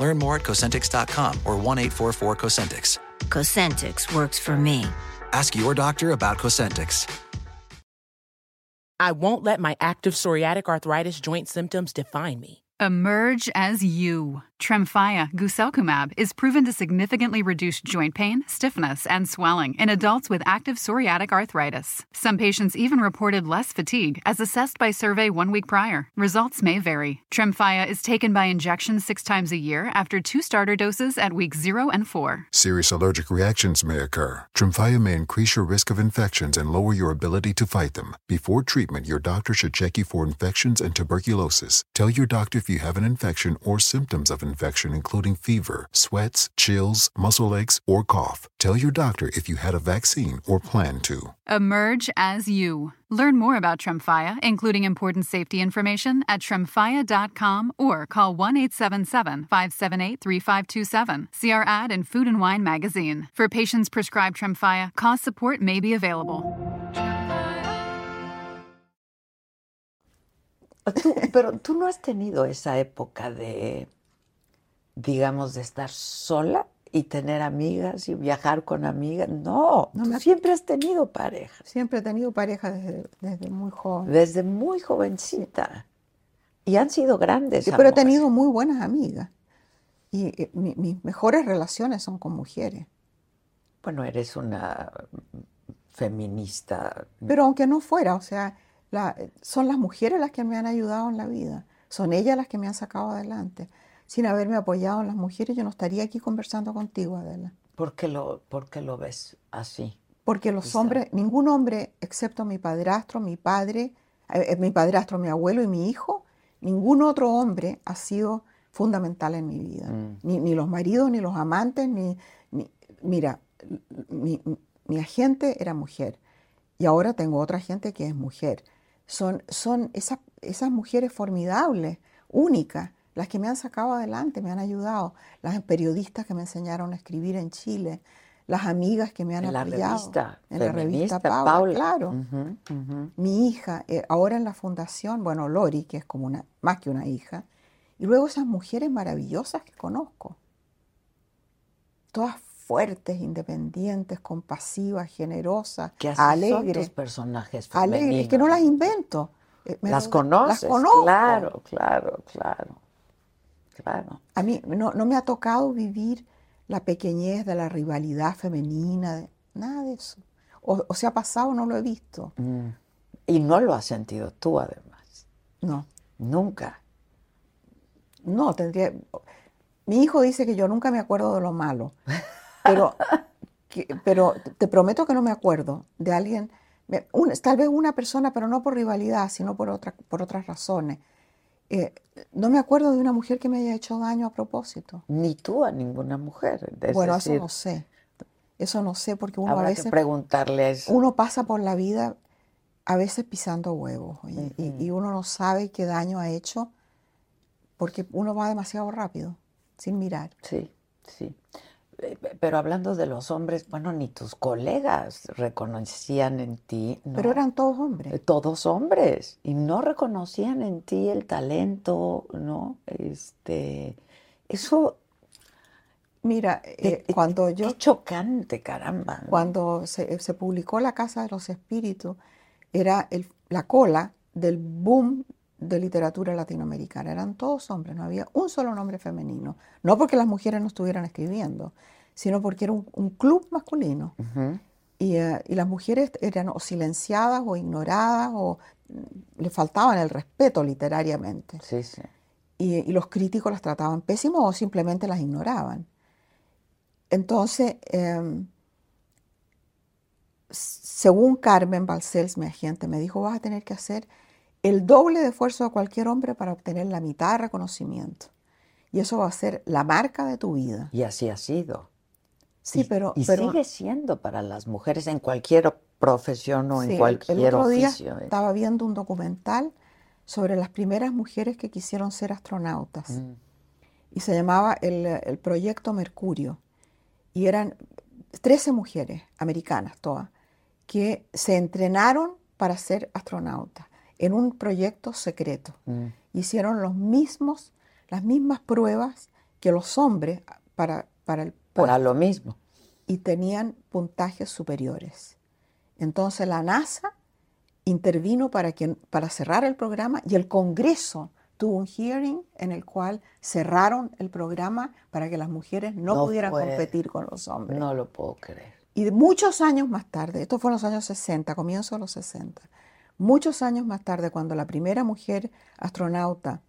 Learn more at Cosentix.com or 1 844 Cosentix. Cosentix works for me. Ask your doctor about Cosentix. I won't let my active psoriatic arthritis joint symptoms define me. Emerge as you. Tremfya guselkumab is proven to significantly reduce joint pain, stiffness, and swelling in adults with active psoriatic arthritis. Some patients even reported less fatigue as assessed by survey one week prior. Results may vary. Tremfya is taken by injection six times a year after two starter doses at week 0 and 4. Serious allergic reactions may occur. Tremfya may increase your risk of infections and lower your ability to fight them. Before treatment, your doctor should check you for infections and tuberculosis. Tell your doctor if you have an infection or symptoms of infection, including fever, sweats, chills, muscle aches, or cough. Tell your doctor if you had a vaccine or plan to. Emerge as you. Learn more about Tremfya, including important safety information, at tremfya.com or call 1 877 578 3527. See our ad in Food and Wine magazine. For patients prescribed Tremfya, cost support may be available. Tú- pero tú no has tenido esa época de, digamos, de estar sola y tener amigas y viajar con amigas. No, No me- siempre has tenido pareja, siempre he tenido pareja desde, desde muy joven. desde muy jovencita. Y han sido grandes. Sí, pero he tenido muy buenas amigas. Y eh, mi- mis mejores relaciones son con mujeres. Bueno, eres una feminista. Pero aunque no fuera, o sea, la- son las mujeres las que me han ayudado en la vida. Son ellas las que me han sacado adelante. Sin haberme apoyado en las mujeres, yo no estaría aquí conversando contigo, Adela. ¿Por qué lo, por qué lo ves así? Porque los Quizá. hombres, ningún hombre, excepto mi padrastro, mi padre, eh, eh, mi padrastro, mi abuelo y mi hijo, ningún otro hombre ha sido fundamental en mi vida. Mm. Ni, ni los maridos, ni los amantes, ni... ni- mira, mi, mi agente era mujer y ahora tengo otra gente que es mujer. Son, son esas, esas mujeres formidables, únicas, las que me han sacado adelante, me han ayudado, las periodistas que me enseñaron a escribir en Chile, las amigas que me han En la apoyado. revista. En la revista Paula, claro. Mi hija, eh, ahora en la fundación, bueno, Lori, que es como una, más que una hija, y luego esas mujeres maravillosas que conozco. todas fuertes, independientes, compasivas, generosas, son alegres. tus personajes alegres, femeninos. que no las invento. Eh, me Las conoces. Las conozco. Claro, claro, claro. Claro. A mí no, no me ha tocado vivir la pequeñez de la rivalidad femenina, de- nada de eso. O, o se ha pasado, no lo he visto. Mm. Y no lo has sentido tú, además. No, Nunca. no, tendría... Mi hijo dice que yo nunca me acuerdo de lo malo, pero, que- pero te prometo que no me acuerdo de alguien, me- un- tal vez una persona, pero no por rivalidad, sino por, otra, por otras razones. Eh, no me acuerdo de una mujer que me haya hecho daño a propósito. Ni tú a ninguna mujer. Es bueno, decir, eso no sé. Eso no sé porque uno a veces... que preguntarle eso. uno pasa por la vida a veces pisando huevos y- y uno no sabe qué daño ha hecho porque uno va demasiado rápido, sin mirar. Sí, sí. Eh, pe- Pero hablando de los hombres, bueno, ni tus colegas reconocían en ti. ¿no? Pero eran todos Eh, hombres. todos hombres y no reconocían en ti el talento, ¿no? Este, eso Mira, qué- eh, qué- cuando qué yo, chocante, caramba. ¿no? cuando se, se publicó La Casa de los Espíritus, era el- la cola del boom de literatura latinoamericana. Eran todos hombres, no había un solo nombre femenino. No porque las mujeres no estuvieran escribiendo, sino porque era un- un club masculino. Y, eh, y las mujeres eran o silenciadas o ignoradas o mm, le faltaban el respeto literariamente. Sí, sí. Y, y los críticos las trataban pésimo o simplemente las ignoraban. Entonces, em, según Carmen Balcells, mi agente, me dijo, vas a tener que hacer el doble de esfuerzo de cualquier hombre para obtener la mitad de reconocimiento. Y eso va a ser la marca de tu vida. Y así ha sido. Sí, Y- pero, y pero sigue siendo para las mujeres en cualquier profesión o Sí, en cualquier el otro día oficio. ¿eh? estaba viendo un documental sobre las primeras mujeres que quisieron ser astronautas Mm. y se llamaba el, el Proyecto Mercurio y eran 13 mujeres americanas todas que se entrenaron para ser astronautas en un proyecto secreto. Mm. Hicieron los mismos, las mismas pruebas que los hombres para, para el Para puesto lo mismo. y tenían puntajes superiores. Entonces la NASA intervino para, que, para cerrar el programa y el Congreso tuvo un hearing en el cual cerraron el programa para que las mujeres no, No pudieran puede. competir con los hombres. No lo puedo creer. Y muchos años más tarde, esto fue en los años 60, comienzo de los 60, muchos años más tarde, cuando la primera mujer astronauta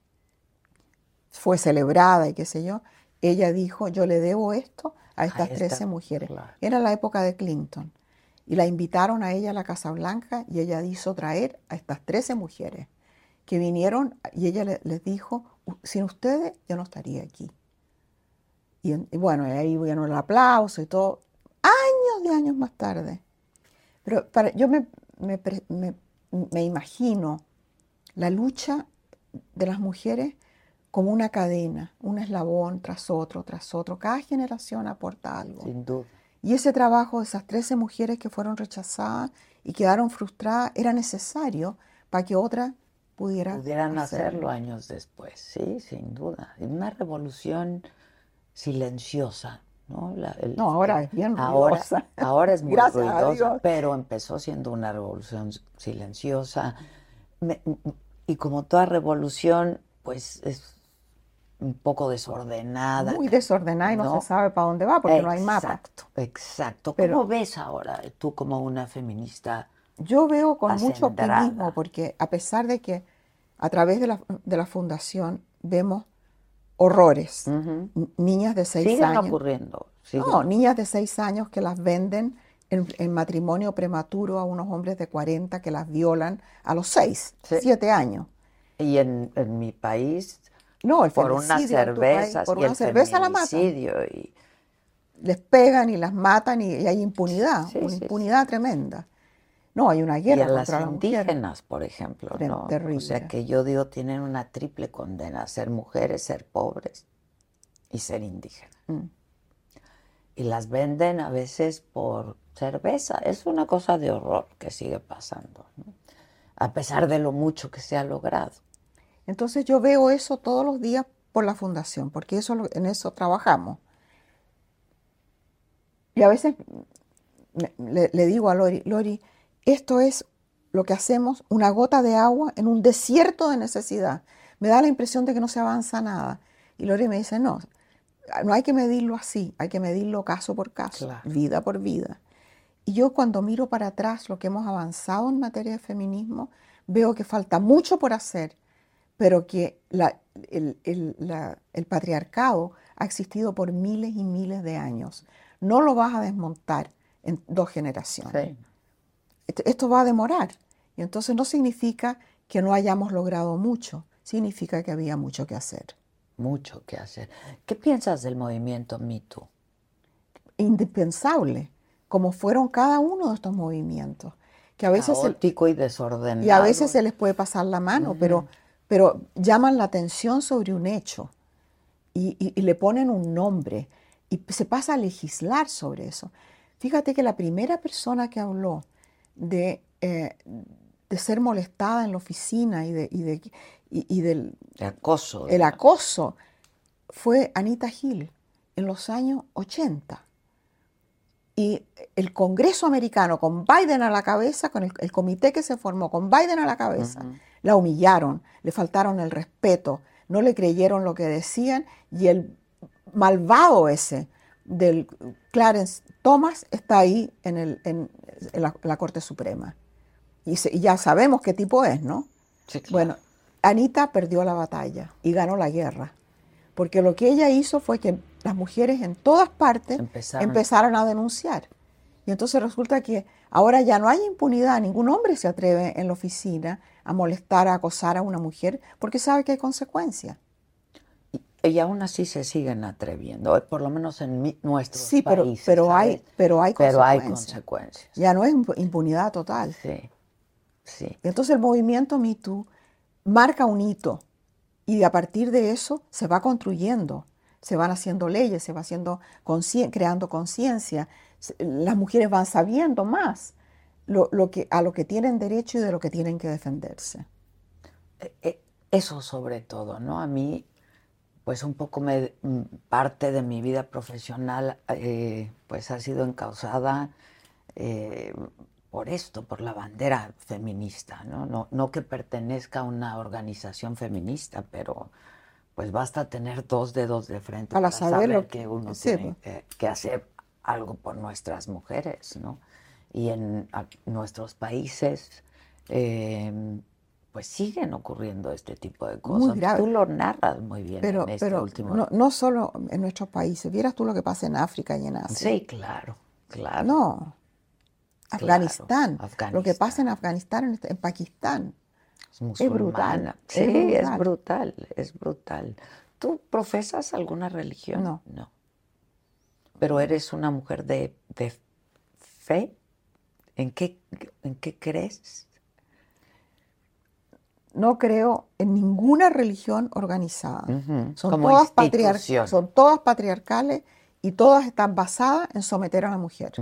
fue celebrada y qué sé yo, ella dijo, yo le debo esto a estas esta- 13 mujeres. claro. Era la época de Clinton. Y la invitaron a ella a la Casa Blanca y ella hizo traer a estas 13 mujeres que vinieron y ella le- les dijo, "U- sin ustedes yo no estaría aquí. Y, y bueno, y ahí vino el aplauso y todo, años de años más tarde. Pero para, yo me, me pre- me- me imagino la lucha de las mujeres como una cadena, un eslabón tras otro, tras otro. Cada generación aporta algo. Sin duda. Y ese trabajo de esas 13 mujeres que fueron rechazadas y quedaron frustradas era necesario para que otras pudieran, Pudieran hacerlo años después, sí, sin duda. Una revolución silenciosa, ¿no? La- el- No, ahora es bien ahora, ruidosa. ahora es muy Gracias a ruidosa, Dios. pero empezó siendo una revolución silenciosa. Me- y como toda revolución, pues es un poco desordenada. Muy desordenada y no, ¿no? se sabe para dónde va porque no hay mapa. Exacto, exacto. Pero- ¿Cómo ves ahora tú como una feminista? Yo veo con mucho Acendrada. optimismo porque a pesar de que a través de la, de la fundación vemos horrores, niñas de seis Siguen años. ocurriendo. siguen No, niñas de 6 años que las venden en, en matrimonio prematuro a unos hombres de 40 que las violan a los 6, Sí. 7 años. Y en, en mi país, No, el por país, cervezas por y una el cerveza la matan. y Les pegan y las matan y, y hay impunidad, Sí, una sí. impunidad tremenda. No, hay una Y guerra a las mujer. indígenas, por ejemplo, ¿no? O sea que yo digo, tienen una triple condena, ser mujeres, ser pobres y ser indígenas. Mm. Y las venden a veces por cerveza. Es una cosa de horror que sigue pasando, ¿no? A pesar de lo mucho que se ha logrado. Entonces yo veo eso todos los días por la fundación, porque eso, en eso trabajamos. Y a veces le, le digo a Lori, Lori, esto es lo que hacemos, una gota de agua en un desierto de necesidad. Me da la impresión de que no se avanza nada. Y Lori me dice, no, no hay que medirlo así, hay que medirlo caso por caso, vida por vida. Y yo cuando miro para atrás lo que hemos avanzado en materia de feminismo, veo que falta mucho por hacer, pero que el, patriarcado ha existido por miles y miles de años. No lo vas a desmontar en dos generaciones. Esto va a demorar. Y entonces no significa que no hayamos logrado mucho, significa que había mucho que hacer. Mucho que hacer. ¿Qué piensas del movimiento MeToo? Indispensable, como fueron cada uno de estos movimientos. Que a veces Caótico y desordenado. Y a veces se les puede pasar la mano, pero, pero llaman la atención sobre un hecho y, le ponen un nombre y se pasa a legislar sobre eso. Fíjate que la primera persona que habló de, eh, de ser molestada en la oficina y, de, y, de, y, del acoso. El acoso fue Anita Hill en los años 80. Y el Congreso americano, con Biden a la cabeza, con el, comité que se formó, con Biden a la cabeza, la humillaron, le faltaron el respeto, no le creyeron lo que decían y el malvado ese del Clarence Thomas está ahí en, el, en, la, Corte Suprema. Y, ya sabemos qué tipo es, ¿no? Bueno, Anita perdió la batalla y ganó la guerra, porque lo que ella hizo fue que las mujeres en todas partes empezaron, a denunciar. Y entonces resulta que ahora ya no hay impunidad, ningún hombre se atreve en la oficina a molestar, a acosar a una mujer, porque sabe que hay consecuencias. Y, aún así se siguen atreviendo, por lo menos en mi, nuestros sí, pero, pero hay, pero hay pero hay consecuencias. Ya no es impunidad total. Sí, sí. Y entonces el movimiento Me marca un hito y a partir de eso se va construyendo, se van haciendo leyes, se va haciendo creando conciencia, las mujeres van sabiendo más lo, que, a lo que tienen derecho y de lo que tienen que defenderse. E, e, eso sobre todo, ¿no? A mí, pues un poco me, mm, parte de mi vida profesional, eh, pues ha sido encausada eh, por esto, por la bandera feminista, ¿no? No, no que pertenezca a una organización feminista, pero pues basta tener dos dedos de frente para, saber, que uno tiene que, hacer algo por nuestras mujeres, ¿no? Y en nuestros países, em, pues siguen ocurriendo este tipo de cosas. Tú lo narras muy bien pero, en este pero último. No, no solo en nuestros países, vieras tú lo que pasa en África y en Asia. Sí, claro, claro. No, Afganistán. Lo que pasa en Afganistán, en, Pakistán. Es, brutal. Sí, es brutal. es brutal, ¿Tú profesas alguna religión? No. No. Pero eres una mujer de, fe. ¿En qué, ¿En qué crees? No creo en ninguna religión organizada. son, todas son todas patriarcales y todas están basadas en someter a la mujer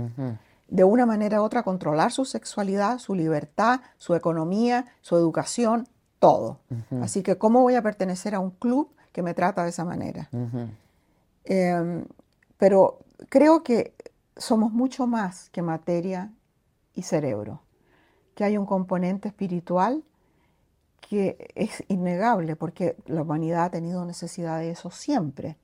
de una manera u otra controlar su sexualidad, su libertad, su economía, su educación, todo. Así que, ¿cómo voy a pertenecer a un club que me trata de esa manera? Em, pero creo que somos mucho más que materia y cerebro, que hay un componente espiritual que es innegable, porque la humanidad ha tenido necesidad de eso siempre.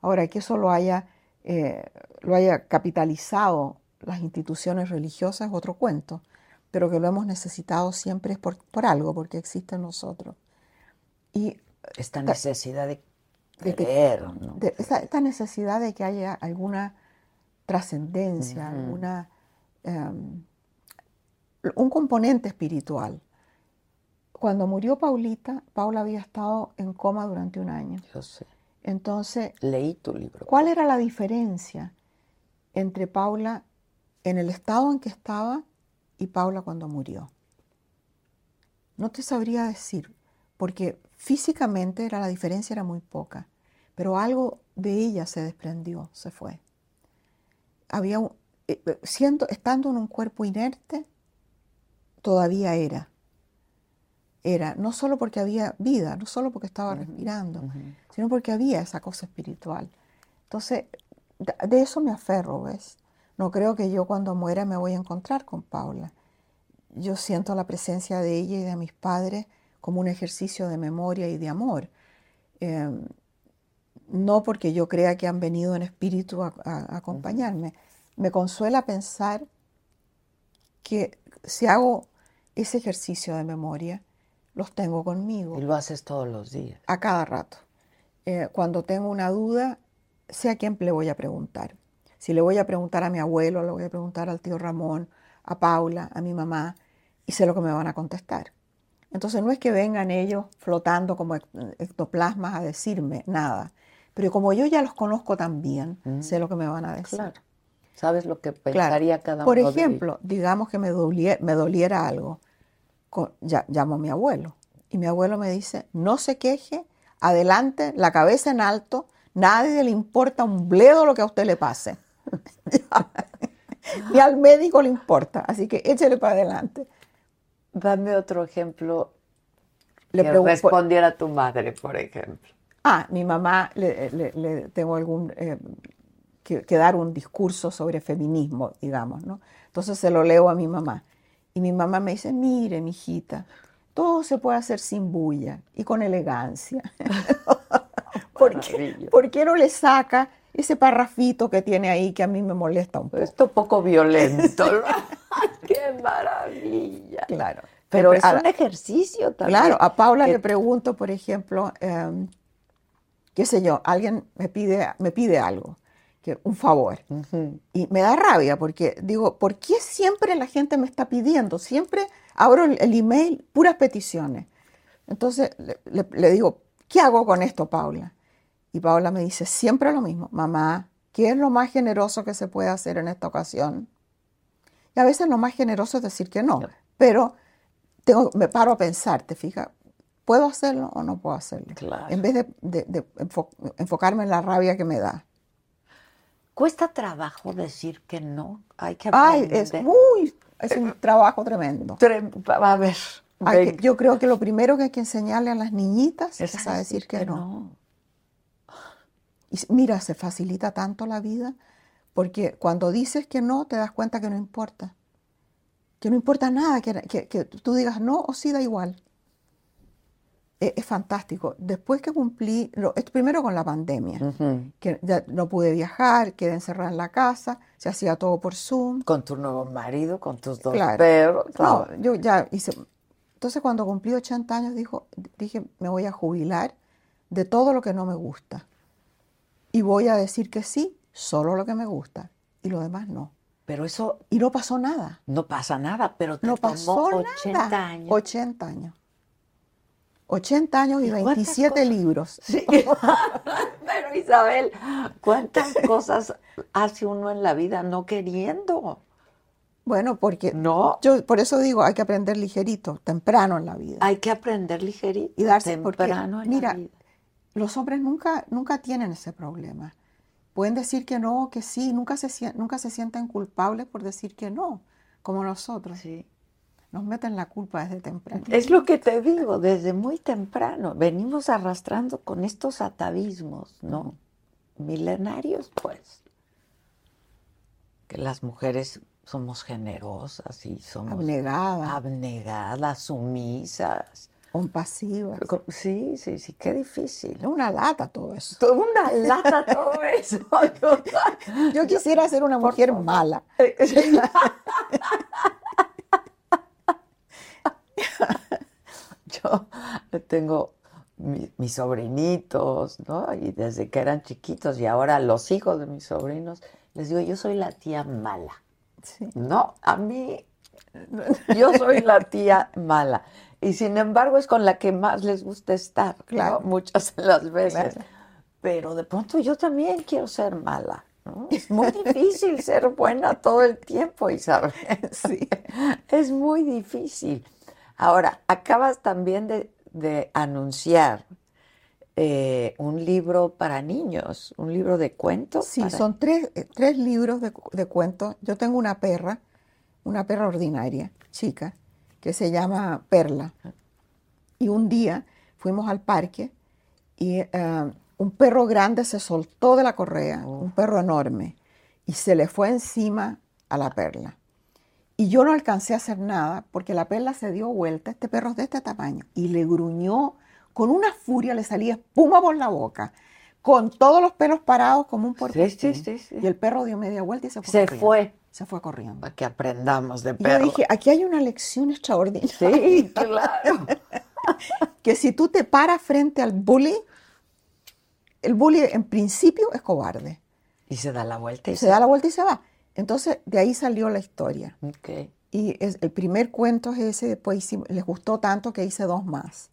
Ahora, que eso lo haya, eh, lo haya capitalizado las instituciones religiosas es otro cuento, pero que lo hemos necesitado siempre es por, algo, porque existe en nosotros. Y esta necesidad de, creer, esta, necesidad de que haya alguna trascendencia, alguna em, un componente espiritual. Cuando murió Paulita, Paula había estado en coma durante un año. Yo sé. Entonces, leí tu libro. ¿Cuál era la diferencia entre Paula en el estado en que estaba y Paula cuando murió. No te sabría decir, porque físicamente era, la diferencia era muy poca, pero algo de ella se desprendió, se fue. Había eh, eh, siendo, estando en un cuerpo inerte, todavía era. Era, no solo porque había vida, no solo porque estaba respirando, sino porque había esa cosa espiritual. Entonces, de eso me aferro, ¿ves? No creo que yo cuando muera me voy a encontrar con Paula. Yo siento la presencia de ella y de mis padres como un ejercicio de memoria y de amor. Eh, no porque yo crea que han venido en espíritu a, a acompañarme. Me consuela pensar que si hago ese ejercicio de memoria, los tengo conmigo. Y lo haces todos los días. A cada rato. Eh, cuando tengo una duda, sé a quién le voy a preguntar. Si le voy a preguntar a mi abuelo, le voy a preguntar al tío Ramón, a Paula, a mi mamá, y sé lo que me van a contestar. Entonces no es que vengan ellos flotando como ectoplasmas a decirme nada, pero como yo ya los conozco tan bien, mm. sé lo que me van a decir. Claro. Sabes lo que pensaría cada uno. Por ejemplo, digamos que me doliera, me doliera algo, ya, llamo a mi abuelo y mi abuelo me dice, no se queje, adelante, la cabeza en alto, nadie le importa un bledo lo que a usted le pase. Ni al médico le importa, así que échele para adelante. Dame otro ejemplo le que respondiera a tu madre, por ejemplo. Ah, mi mamá le, tengo algún eh, que, dar un discurso sobre feminismo, digamos, ¿no? Entonces se lo leo a mi mamá. Y mi mamá me dice, mire, mijita, todo se puede hacer sin bulla y con elegancia. ¿Por, qué, ¿Por, qué, no le saca ese parrafito que tiene ahí que a mí me molesta un poco? Esto poco violento. ¡Qué maravilla! Claro. Pero es un ejercicio también. Claro, a Paula le pregunto, por ejemplo, em, qué sé yo, alguien me pide, me pide algo un favor. Y me da rabia porque digo, ¿por qué siempre la gente me está pidiendo? Siempre abro el, email, puras peticiones. Entonces le, digo, ¿qué hago con esto, Paula? Y Paula me dice, siempre lo mismo, mamá, ¿qué es lo más generoso que se puede hacer en esta ocasión? Y a veces lo más generoso es decir que no, pero tengo, me paro a pensar, ¿te fijas? ¿Puedo hacerlo o no puedo hacerlo? En vez de, enfocarme en la rabia que me da. Cuesta trabajo decir que no. Hay que Ay, es muy, es un trabajo tremendo. a ver. yo creo que lo primero que hay que enseñarle a las niñitas es, a decir que, no. Y mira, se facilita tanto la vida porque cuando dices que no, te das cuenta que no importa. Que no importa nada, que, que tú digas no o sí da igual. E-, es, fantástico. Después que cumplí, primero con la pandemia, que ya no pude viajar, quedé encerrada en la casa, se hacía todo por Zoom. Con tu nuevo marido, con tus dos perros. No, yo ya hice. Entonces, cuando cumplí 80 años, dijo, dije, me voy a jubilar de todo lo que no me gusta. Y voy a decir que sí, solo lo que me gusta, y lo demás no. Pero eso. Y no pasó nada. No pasa nada, pero te no pasó 80 años. 80 años. 80 años y 27 libros. Pero Isabel, ¿cuántas cosas hace uno en la vida no queriendo? Bueno, porque no. yo por eso digo, hay que aprender ligerito, temprano en la vida. Hay que aprender ligerito, y darse temprano en mira, la vida. Los hombres nunca, nunca tienen ese problema. Pueden decir que no, que sí, nunca se, nunca se sienten culpables por decir que no, como nosotros. Sí. Nos meten la culpa desde temprano. Es lo que te digo, desde muy temprano. Venimos arrastrando con estos atavismos, ¿no? Milenarios, pues. Que las mujeres somos generosas y somos abnegadas, abnegadas sumisas. Compasivas. Sí, sí, sí, qué difícil. Una lata todo eso. Toda una lata todo eso. Yo quisiera ser una mujer mala. yo tengo mis sobrinitos, ¿no? Y desde que eran chiquitos y ahora los hijos de mis sobrinos, les digo, yo soy la tía mala. No, a mí, yo soy la tía mala. Y sin embargo es con la que más les gusta estar, claro. muchas de las veces. Pero de pronto yo también quiero ser mala. ¿no? Es muy difícil ser buena todo el tiempo, Isabel. Sí, es muy difícil. Ahora, acabas también de, anunciar eh, un libro para niños, un libro de cuentos. Sí, son tres, eh, tres libros de, cuentos. Yo tengo una perra, una perra ordinaria, chica, que se llama Perla. Y un día fuimos al parque y eh, un perro grande se soltó de la correa, oh. un perro enorme. y se le fue encima a la perla. Y yo no alcancé a hacer nada porque la perla se dio vuelta, este perro es de este tamaño, y le gruñó con una furia, le salía espuma por la boca, con todos los pelos parados como un porquín. Sí, sí, sí, sí. Y el perro dio media vuelta y se fue Se corriendo. fue. Se fue corriendo. Para que aprendamos de Y yo dije, aquí hay una lección extraordinaria. Sí, claro. que si tú te paras frente al bully, el bully en principio es cobarde. Y se da la vuelta y Se da la vuelta y se va. Entonces, de ahí salió la historia. Y es- el primer cuento es ese, después hicimos- les gustó tanto que hice dos más.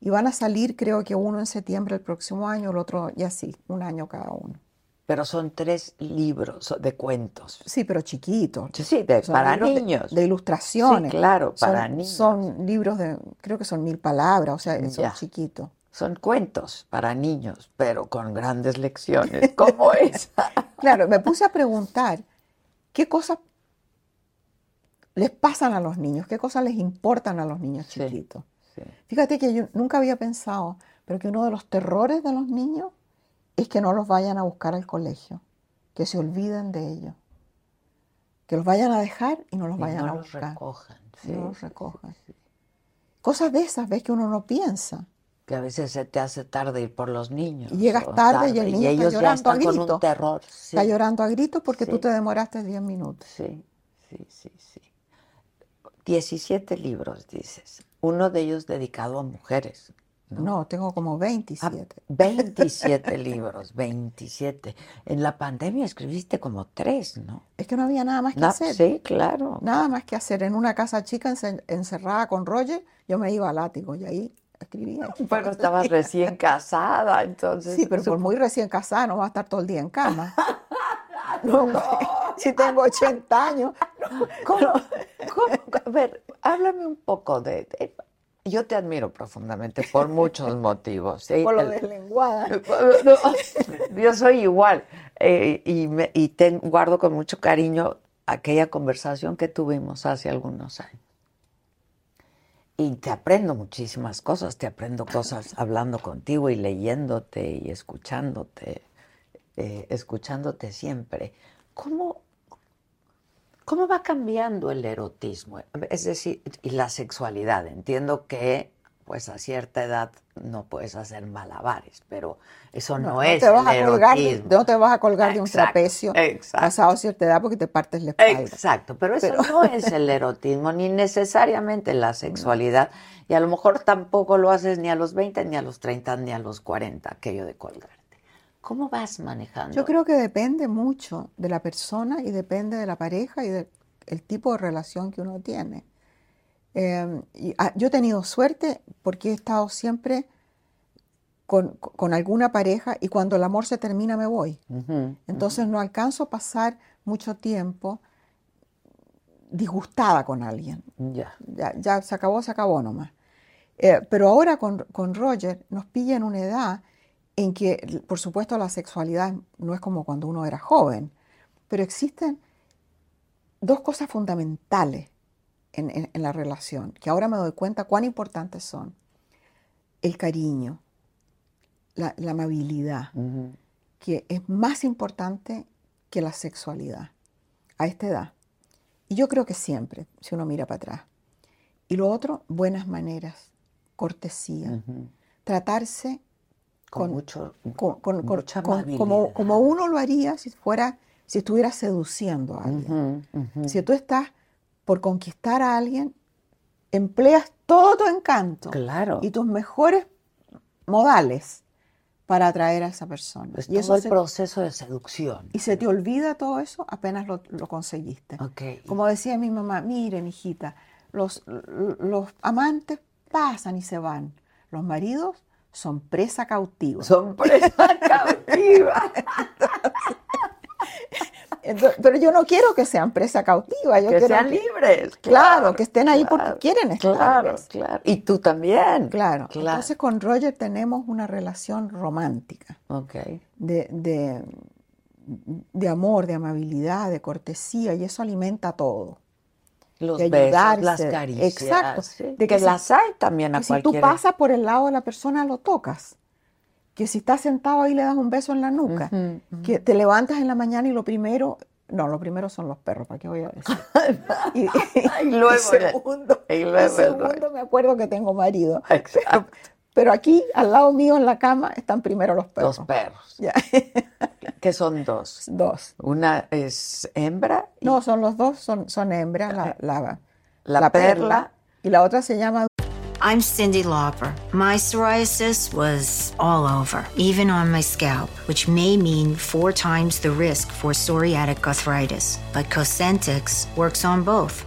Y van a salir, creo que uno en septiembre el próximo año, el otro ya sí, un año cada uno. Pero son tres libros de cuentos. Sí, pero chiquitos. Sí, sí, de- Son para de- niños. De, ilustraciones. Sí, claro, Son- para niños. Son libros de, creo que son mil palabras, o sea, son Ya. chiquitos. Son cuentos para niños, pero con grandes lecciones, como esa. Claro, me puse a preguntar qué cosas les pasan a los niños, qué cosas les importan a los niños chiquitos. Sí. Fíjate que yo nunca había pensado, pero que uno de los terrores de los niños es que no los vayan a buscar al colegio, que se olviden de ellos, que los vayan a dejar y no los Y vayan no a los buscar. recojan. y sí, no los recojan. sí. Cosas de esas, ves que uno no piensa. Que a veces se te hace tarde ir por los niños. Y llegas o tarde y el niño está ellos ya llorando a están con un grito. terror. Sí, Está llorando a gritos porque tú te demoraste 10 minutos. sí, sí, sí, sí. 17 libros, dices. Uno de ellos dedicado a mujeres. ¿no? No, tengo como Ah, 27. 27 libros, 27. En la pandemia escribiste como tres, ¿no? Es que no había nada más que hacer. sí, claro. Nada más que hacer. En una casa chica ence- encerrada con Roger, yo me iba a látigo y ahí escribía. Bueno, estabas recién casada, entonces. Sí, pero por muy recién casada no va a estar todo el día en cama. No, si tengo 80 años. ¿Cómo? ¿Cómo? A ver, háblame un poco de, de- Yo te admiro profundamente por muchos motivos. ¿sí? Por lo deslenguada. No, yo soy igual eh, y, me- y te guardo con mucho cariño aquella conversación que tuvimos hace algunos años. Y te aprendo muchísimas cosas, te aprendo cosas hablando contigo y leyéndote y escuchándote, eh, escuchándote siempre. ¿Cómo, ¿Cómo va cambiando el erotismo? Es decir, y la sexualidad. Entiendo que pues a cierta edad no puedes hacer malabares, pero eso no, es te vas el a colgar no te vas a colgar de un trapecio exacto. pasado a cierta edad porque te partes la espalda. Exacto, pero eso Pero- no es el erotismo, ni necesariamente la sexualidad, y a lo mejor tampoco lo haces ni a los 20, ni a los 30, ni a los 40, aquello de colgarte. ¿Cómo vas manejando? Yo creo que depende mucho de la persona y depende de la pareja y del el tipo de relación que uno tiene. Eh, y, ah, yo he tenido suerte porque he estado siempre con, con alguna pareja y cuando el amor se termina me voy. Ujú, Entonces no alcanzo a pasar mucho tiempo disgustada con alguien. Ya. Ya, ya se acabó, se acabó nomás. Eh, pero ahora con, con Roger nos pilla en una edad en que, por supuesto, la sexualidad no es como cuando uno era joven, pero existen dos cosas fundamentales en, en- en la relación, que ahora me doy cuenta cuán importantes son. El cariño, la, la amabilidad, Ujú. que es más importante que la sexualidad a esta edad. Y yo creo que siempre, si uno mira para atrás. Y lo otro, buenas maneras, cortesía, Ujú. tratarse Con, con, mucho, con- con- mucha como, como uno lo haría si fuera, si estuviera seduciendo a alguien. Ujú, ujú. Si tú estás por conquistar a alguien, empleas todo tu encanto Claro. y tus mejores modales para atraer a esa persona. Es y, eso el se, proceso de seducción. y se te olvida todo eso apenas lo, lo conseguiste. Ok. Como decía mi mamá, miren, hijita, los, los amantes pasan y se van. Los maridos son presa cautiva. Son presa cautiva. Entonces, pero yo no quiero que sean presa cautiva. Yo que quiero sean que- libres. Claro, que estén ahí porque claro, quieren estar. Claro, ¿ves? claro. Y tú también. Claro. Claro. Entonces con Roger tenemos una relación romántica, Ok. de, de, de amor, de amabilidad, de cortesía, y eso alimenta todo. Los de besos, las caricias. Exacto. sí, De que que si- las hay también a Que si tú pasas por el lado de la persona, lo tocas. Que si estás sentado ahí le das un beso en la nuca. Que te levantas en la mañana y lo primero No, lo primero son los perros, ¿para qué voy a decir? y, y, luego, el segundo, y luego el segundo me acuerdo que tengo marido. Exacto. Pero aquí, al lado mío en la cama, están primero los perros. Los perros. Ya. ¿Qué son dos? Dos. Una es hembra. Y... No, son los dos, son, son hembras. La, la, la, la perla. perla. Y la otra se llama I'm Cindy Lauper. My psoriasis was all over, even on my scalp, which may mean four times the risk for psoriatic arthritis. But Cosentix works on both.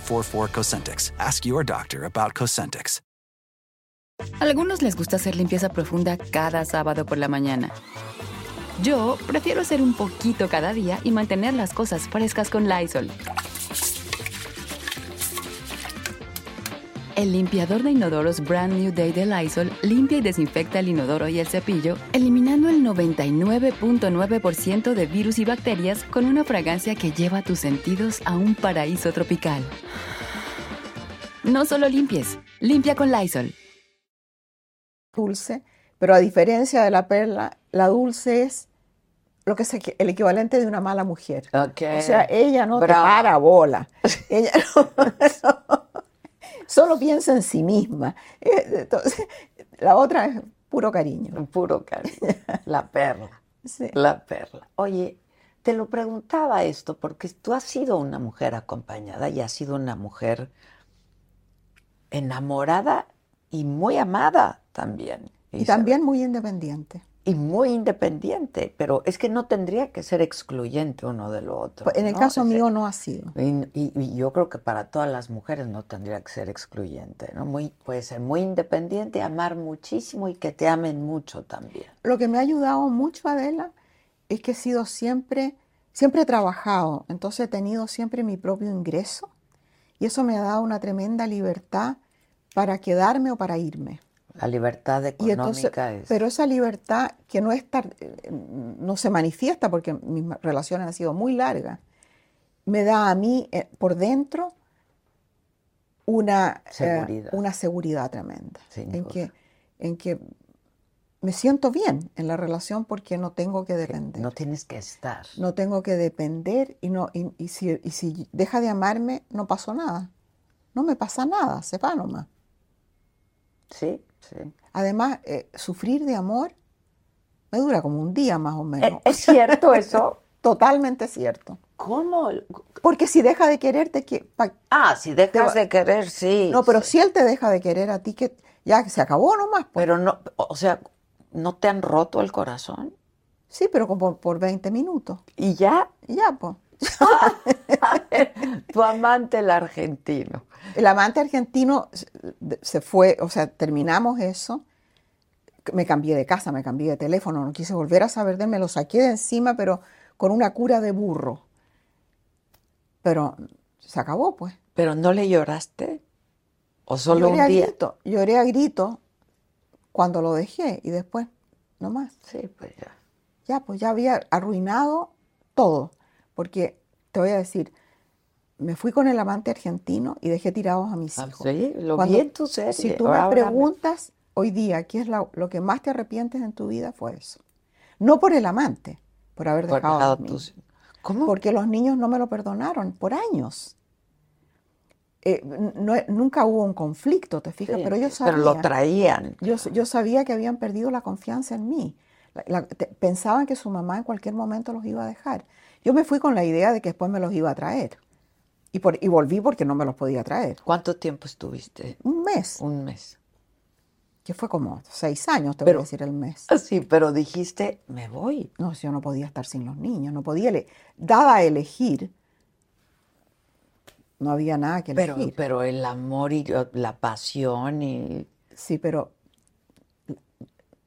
844 Cosentix. Ask your doctor about Cosentix. Algunos les gusta hacer limpieza profunda cada sábado por la mañana. Yo prefiero hacer un poquito cada día y mantener las cosas frescas con Lysol. El limpiador de inodoros Brand New Day de Lysol limpia y desinfecta el inodoro y el cepillo, eliminando el 99.9% de virus y bacterias con una fragancia que lleva tus sentidos a un paraíso tropical. No solo limpies, limpia con Lysol. Dulce, pero a diferencia de la perla, la dulce es lo que es el equivalente de una mala mujer. Okay. O sea, ella no Bravo. te para bola. Ella no, no solo piensa en sí misma. Entonces, la otra es puro cariño. Puro cariño. La perla. Sí. La perla. Oye, te lo preguntaba esto porque tú has sido una mujer acompañada y has sido una mujer enamorada y muy amada también. Y, y también muy independiente y muy independiente, pero es que no tendría que ser excluyente uno de lo otro. En el ¿no? caso mío no ha sido. Y, y, y, yo creo que para todas las mujeres no tendría que ser excluyente, ¿no? Muy, puede ser muy independiente, amar muchísimo y que te amen mucho también. Lo que me ha ayudado mucho, Adela, es que he sido siempre, siempre he trabajado, entonces he tenido siempre mi propio ingreso y eso me ha dado una tremenda libertad para quedarme o para irme. La libertad económica entonces, es... Pero esa libertad que no, está, no se manifiesta porque mis relaciones han sido muy largas, me da a mí eh, por dentro una seguridad, eh, una seguridad tremenda. Sin en duda. que, en que me siento bien en la relación porque no tengo que depender. No tienes que estar. No tengo que depender y, no, y, y, si, y si deja de amarme, no pasó nada. No me pasa nada, se va nomás. Sí, Sí. Además, eh, sufrir de amor me dura como un día más o menos. ¿Es cierto eso? Totalmente cierto. ¿Cómo? Porque si deja de quererte... Que, ah, si dejas de querer, sí. No, pero sí. si él te deja de querer a ti, que ya se acabó nomás. Pues. Pero no, o sea, ¿no te han roto el corazón? Sí, pero como por 20 minutos. ¿Y ya? Y ya, pues. tu amante el argentino. El amante argentino se fue, o sea, terminamos eso. Me cambié de casa, me cambié de teléfono, no quise volver a saber de él, me lo saqué de encima, pero con una cura de burro. Pero se acabó, pues. ¿Pero no le lloraste? ¿O solo lloré un día? A grito, lloré a grito cuando lo dejé y después, no más. Sí, pues ya. Ya, pues ya había arruinado todo. Porque te voy a decir, me fui con el amante argentino y dejé tirados a mis Ah, hijos. sí, lo Cuando- vi en tu serie. Si tú me preguntas hoy día qué es la- lo que más te arrepientes en tu vida, fue eso. No por el amante, por haber Por dejado a tus-. ¿Cómo? Porque los niños no me lo perdonaron por años. Eh, no- nunca hubo un conflicto, te fijas, Sí, pero yo sabía. Pero lo traían. Yo, yo sabía que habían perdido la confianza en mí. La- la- te- pensaban que su mamá en cualquier momento los iba a dejar. Yo me fui con la idea de que después me los iba a traer. Y, por- y volví porque no me los podía traer. ¿Cuánto tiempo estuviste? Un mes, Un mes. que fue como seis años, te Pero- voy a decir el mes. Ah, Sí, pero dijiste, me voy. No, yo no podía estar sin los niños, no podía, ele- dada a elegir, no había nada que Pero, elegir. pero el amor y la pasión y... Sí, pero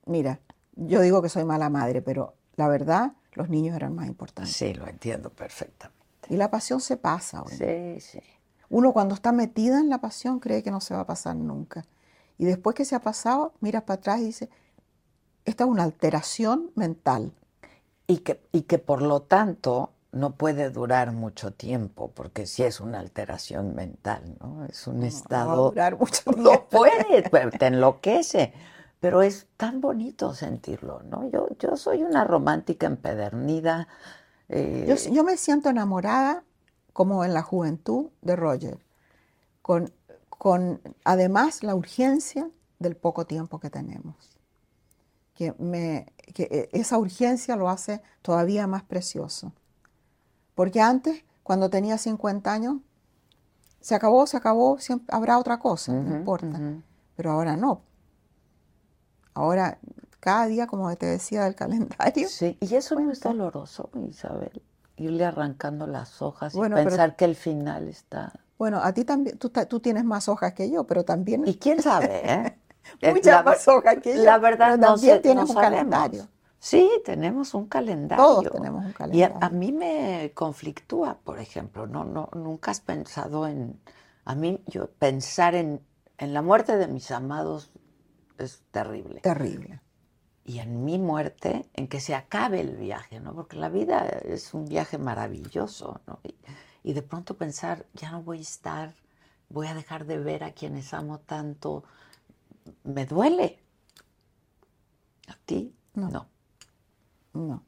mira, yo digo que soy mala madre, pero la verdad, los niños eran más importantes. Sí, lo entiendo perfectamente. Y la pasión se pasa. Sí, sí. Uno cuando está metida en la pasión cree que no se va a pasar nunca. Y después que se ha pasado, miras para atrás y dices, esta es una alteración mental. Y que, y que por lo tanto no puede durar mucho tiempo, porque sí es una alteración mental, ¿no? Es un No va a estado... durar mucho No tiempo. puede, pues, te enloquece. Pero es tan bonito sentirlo, ¿no? Yo, yo soy una romántica empedernida. eh, Yo, yo me siento enamorada, como en la juventud, de Roger, con, con además la urgencia del poco tiempo que tenemos. Que, me, que eh, esa urgencia lo hace todavía más precioso. Porque antes, cuando tenía 50 años, se acabó, se acabó, siempre habrá otra cosa, no importa. ujú. Pero ahora no. Ahora, cada día, como te decía del calendario, Sí, y eso no es doloroso, Isabel. Irle arrancando las hojas Bueno, y pero- pensar que el final está. Bueno, a ti también, tú, tú tienes más hojas que yo, pero también Y quién sabe, ¿eh? Eh, muchas la- más hojas que yo. La verdad, pero no, también sé- tienes no un sabemos. calendario. Sí, tenemos un calendario. Todos tenemos un Y a, calendario. a mí me conflictúa, por ejemplo, no, no, nunca has pensado en, a mí, yo pensar en, en la muerte de mis amados es terrible. Terrible. Y en mi muerte, en que se acabe el viaje, ¿no? Porque la vida es un viaje maravilloso, ¿no? Y, y de pronto pensar, ya no voy a estar, voy a dejar de ver a quienes amo tanto, me duele. ¿A ti? No. no. No.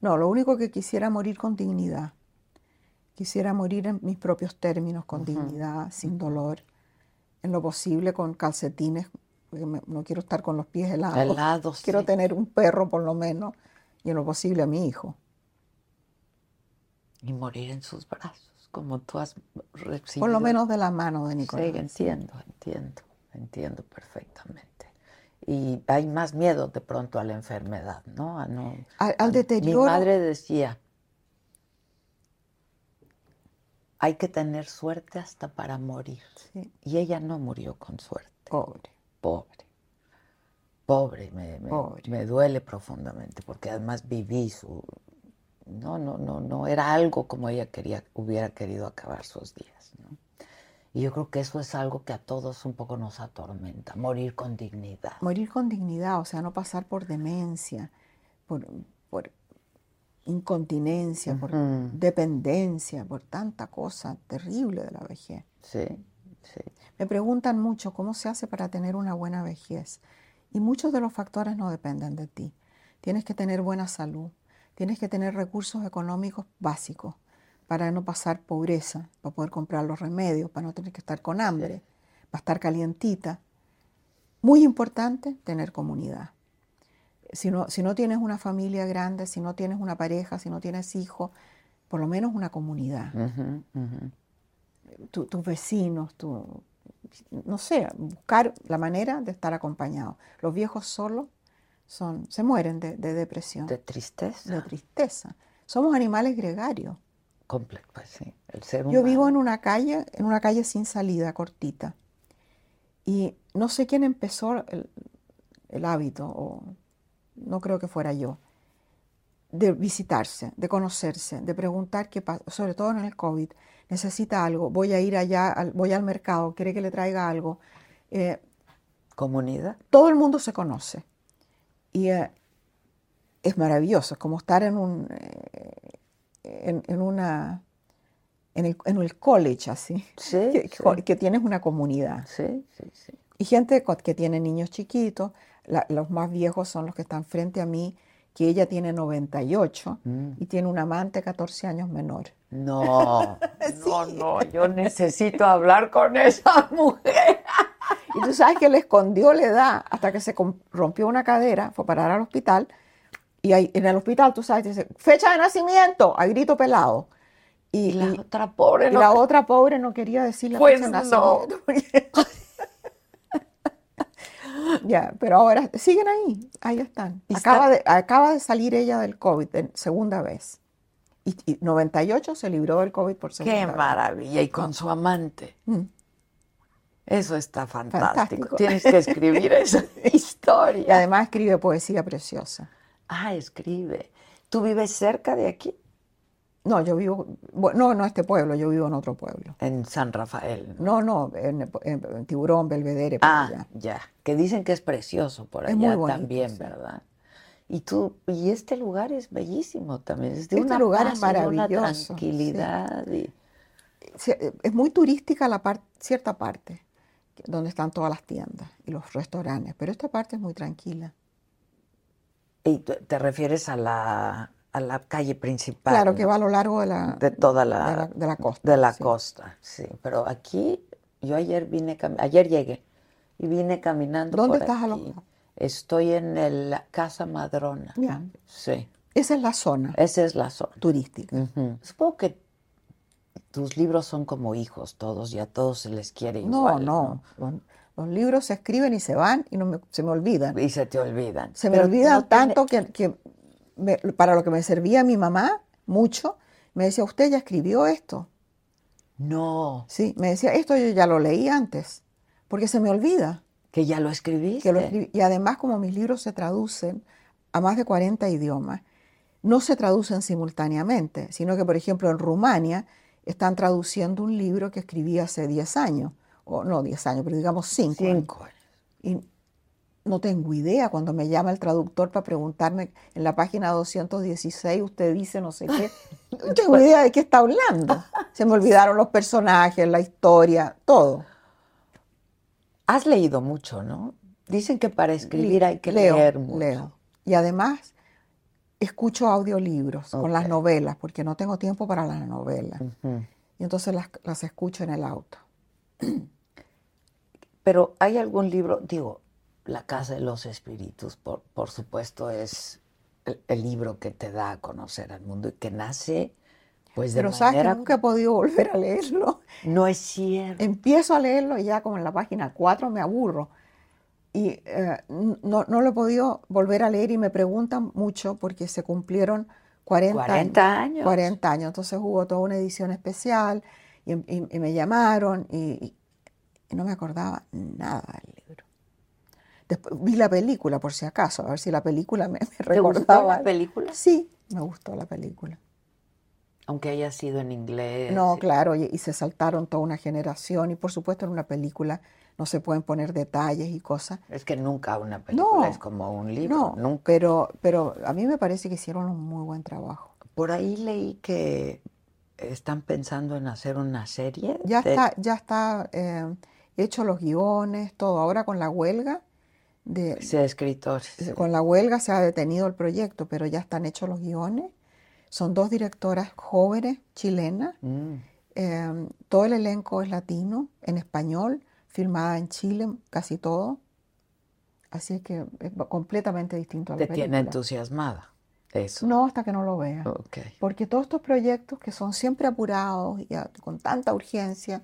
No, lo único que quisiera morir con dignidad. Quisiera morir en mis propios términos, con dignidad, sin dolor, en lo posible con calcetines, porque me- no quiero estar con los pies helados. Helados, Quiero sí. tener un perro por lo menos, y en lo posible a mi hijo. Y morir en sus brazos, como tú has recibido. Por lo menos de la mano de Sí, Nicolás. entiendo, entiendo, entiendo perfectamente. Y hay más miedo de pronto a la enfermedad, ¿no? A no Al, al Mi deterioro. madre decía, hay que tener suerte hasta para morir. Sí, Y ella no murió con suerte. pobre. Pobre. Pobre, me, me- Pobre. me duele profundamente, porque además viví su... No, no, no, no, era algo como ella quería, hubiera querido acabar sus días, ¿no? Y yo creo que eso es algo que a todos un poco nos atormenta, morir con dignidad. Morir con dignidad, o sea, no pasar por demencia, por, por incontinencia, por Ujú. dependencia, por tanta cosa terrible de la vejez. Sí, sí. Me preguntan mucho cómo se hace para tener una buena vejez. Y muchos de los factores no dependen de ti. Tienes que tener buena salud, tienes que tener recursos económicos básicos para no pasar pobreza, para poder comprar los remedios, para no tener que estar con hambre, para estar calientita. Muy importante, tener comunidad. Si no, si no tienes una familia grande, si no tienes una pareja, si no tienes hijos, por lo menos una comunidad. Tu- tus vecinos, tu, no sé, buscar la manera de estar acompañado. Los viejos solos son, se mueren de, de depresión, De tristeza. de tristeza. Somos animales gregarios. Comple- pues sí, el ser Yo vivo en humano. una calle, en una calle sin salida, cortita. Y no sé quién empezó el, el hábito, o no creo que fuera yo, de visitarse, de conocerse, de preguntar qué pasa, sobre todo en el COVID, necesita algo, voy a ir allá, al- voy al mercado, quiere que le traiga algo. Eh, Comunidad. todo el mundo se conoce. Y eh, es maravilloso, es como estar en un eh, en, en una en el, en el college así, Sí, que, sí. que tienes una comunidad. Sí, sí, sí. Y gente que tiene niños chiquitos, la- los más viejos son los que están frente a mí, que ella tiene 98 Mm. y tiene un amante 14 años menor. No, no, no, yo necesito hablar con esa mujer. Y tú sabes que le escondió la edad hasta que se rompió una cadera, fue a parar al hospital. Y ahí, en el hospital, tú sabes, dice, fecha de nacimiento, a grito pelado. Y, Y la y- otra pobre no. la otra pobre no quería decir la Pues fecha de nacimiento. ya, pero ahora siguen ahí, ahí están. Y Acaba está- de, acaba de salir ella del COVID, de segunda vez. Y, y 98 se libró del COVID por segunda Qué vez. maravilla. Y con su amante. Mm. Eso está fantástico. Fantástico. Tienes que escribir esa Y historia. además escribe poesía preciosa. Ah, escribe. ¿Tú vives cerca de aquí? No, yo vivo, bueno, no, no este pueblo, yo vivo en otro pueblo. En San Rafael. No, no, en, en- en Tiburón, Belvedere, por Ah, allá. ya. Que dicen que es precioso por Es allá muy bonito, también, sí. ¿verdad? Y tú, y este lugar es bellísimo también. Es de Este una lugar es de una maravilloso, sí. tranquilidad. y- eh, Es muy turística la par- cierta parte, donde están todas las tiendas y los restaurantes, pero esta parte es muy tranquila. Y te refieres a la, a la calle principal. Claro que va a lo largo de la, de toda la, de la, de la costa. de la sí. costa, sí. Pero aquí, yo ayer vine, ayer llegué y vine caminando ¿Dónde por estás aquí. alojado? Estoy en el- la Casa Madrona. Ya. Sí, Esa es la zona esa es la zona. turística. Supongo que tus libros son como hijos todos y a todos se les quiere No, igual, no. Los, los libros se escriben y se van y no me- se me olvidan. Y se te olvidan. Se me Pero olvidan no tiene- tanto que, que me- para lo que me servía mi mamá, mucho, me decía, usted ya escribió esto. No, Sí, me decía, esto yo ya lo leí antes, porque se me olvida. que ya lo escribiste. que lo escribí. Y además, como mis libros se traducen a más de 40 idiomas, no se traducen simultáneamente, sino que, por ejemplo, en Rumania están traduciendo un libro que escribí hace 10 años, o no 10 años, pero digamos 5 Cinco años. Y no tengo idea cuando me llama el traductor para preguntarme en la página 216, usted dice no sé qué. No tengo idea de qué está hablando. Se me olvidaron los personajes, la historia, todo. Has leído mucho, ¿no? Dicen que para escribir hay que leo, leer mucho. leo. Y además escucho audiolibros con las novelas, porque no tengo tiempo para las novelas. Y entonces las, las escucho en el auto. Pero hay algún libro, digo, La Casa de los Espíritus, por, por supuesto, es el, el libro que te da a conocer al mundo y que nace, pues de Pero sabes que manera... nunca he podido volver a leerlo. No es cierto. Empiezo a leerlo y ya como en la página 4 me aburro. Y eh, no, no lo he podido volver a leer y me preguntan mucho porque se cumplieron 40, 40 años. 40 años. Entonces hubo toda una edición especial y, y- y me llamaron y, y- no me acordaba nada. Después vi la película por si acaso, a ver si la película me, me ¿Te gustó la película? Sí, me gustó la película. Aunque haya sido en inglés. No, y- claro, y, y se saltaron toda una generación y por supuesto en una película no se pueden poner detalles y cosas. Es que nunca una película No, es como un libro. No, nunca. pero, pero a mí me parece que hicieron un muy buen trabajo. Por ahí leí que están pensando en hacer una serie. Ya de- está, ya está eh, hecho los guiones, todo. Ahora con la huelga de, escritores. con la huelga se ha detenido el proyecto, pero ya están hechos los guiones. Son dos directoras jóvenes chilenas. Mm. Eh, todo el elenco es latino, en español, filmada en Chile, casi todo. Así es que es completamente distinto a la Te tiene película. entusiasmada. Eso. No, hasta que no lo vea. Porque todos estos proyectos que son siempre apurados y a- con tanta urgencia,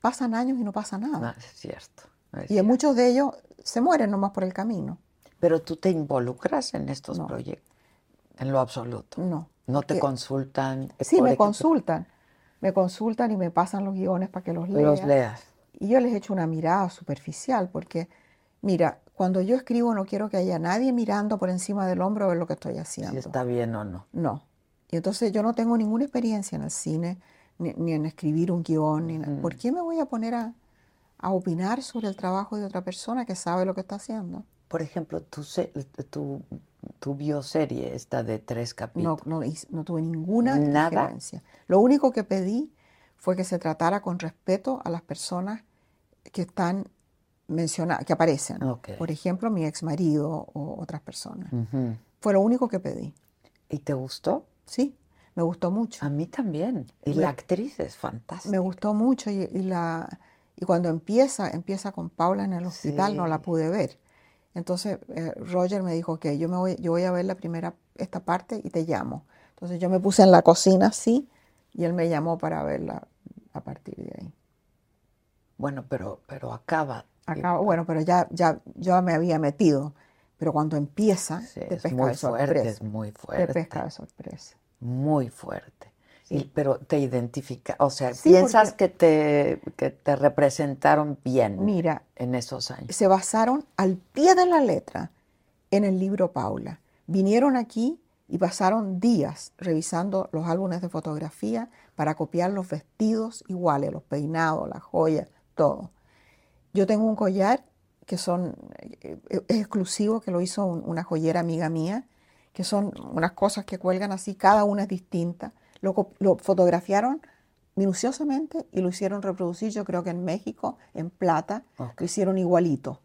pasan años y no pasa No, nada. es cierto. Es Y en cierto. muchos de ellos se mueren nomás por el camino. Pero tú te involucras en estos No. proyectos. En lo absoluto. No. No te porque- consultan. Sí, me ejemplo, consultan. Me consultan y me pasan los guiones para que los lea. Los leas. Y yo les echo una mirada superficial porque, mira, cuando yo escribo no quiero que haya nadie mirando por encima del hombro a ver lo que estoy haciendo. Si está bien o no. No. Y entonces yo no tengo ninguna experiencia en el cine, ni, ni en escribir un guion, ni na- ¿Por qué me voy a poner a, a opinar sobre el trabajo de otra persona que sabe lo que está haciendo? Por ejemplo, tu, tu, tu bioserie está de tres No, capítulos. no, hice- no tuve ninguna Nada. injerencia. Lo único que pedí fue que se tratara con respeto a las personas que están mencionadas, que aparecen. Ok. Por ejemplo, mi ex marido o otras personas. Ujú. Fue lo único que pedí. ¿Y te gustó? Sí, me gustó mucho. A mí también. Y Me- la actriz es fantástica. Me gustó mucho y, y la, y cuando empieza, empieza con Paula en el hospital, no la pude ver. Entonces eh, Roger me dijo que yo me voy, yo voy a ver la primera, esta parte y te llamo. Entonces yo me puse en la cocina así y él me llamó para verla a partir de ahí. Bueno, pero, pero acaba. Acá, bueno, pero ya, ya yo me había metido. Pero cuando empieza, Sí, te es muy de fuerte, es muy Te fuerte. pesca de sorpresa. Muy fuerte. Y- pero te identifica, o sea, Sí, piensas porque- que te, que te representaron bien Mira, en esos años. se basaron al pie de la letra en el libro Paula. Vinieron aquí y pasaron días revisando los álbumes de fotografía para copiar los vestidos iguales, los peinados, las joyas, todo. Yo tengo un collar que son, eh, es exclusivo, que lo hizo una joyera amiga mía, que son unas cosas que cuelgan así, cada una es distinta. Lo, lo fotografiaron minuciosamente y lo hicieron reproducir, yo creo que en México, en plata, lo hicieron igualito.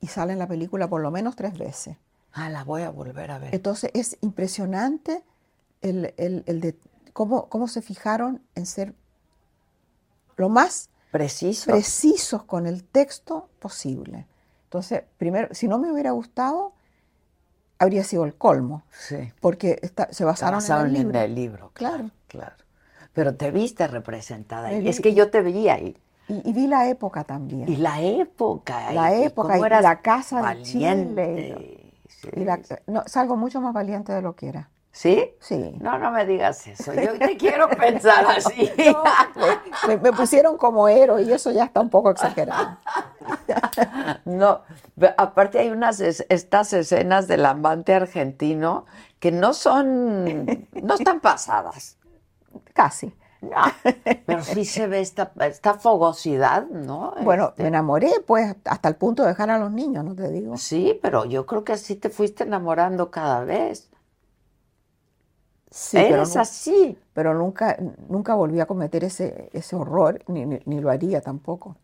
Y sale en la película por lo menos tres veces. Ah, la voy a volver a ver. Entonces es impresionante el, el, el de cómo, cómo se fijaron en ser lo más Preciso. precisos con el texto posible. Entonces, primero, si no me hubiera gustado, habría sido el colmo. Sí. Porque está- se basaron, Basaron en el libro. en el libro. Claro. Claro. Pero te viste representada. ahí. Es que yo te veía ahí. Y, y vi la época también. Y la época. La y época cómo y eras la casa de valiente. Chile. Y la- no, salgo mucho más valiente de lo que era. ¿Sí? Sí. No, no me digas eso. Yo te quiero pensar así. Me, me pusieron como héroe y eso ya está un poco exagerado. No, aparte hay unas es- estas escenas del amante argentino que no son, no están pasadas. Casi. No, pero sí se ve esta, esta fogosidad, ¿no? Bueno, Este, me enamoré, pues, hasta el punto de dejar a los niños, no te digo. sí, pero yo creo que así te fuiste enamorando cada vez. Sí, pero, Eres nu- así. pero nunca, nunca volví a cometer ese, ese horror, ni, ni- ni lo haría tampoco.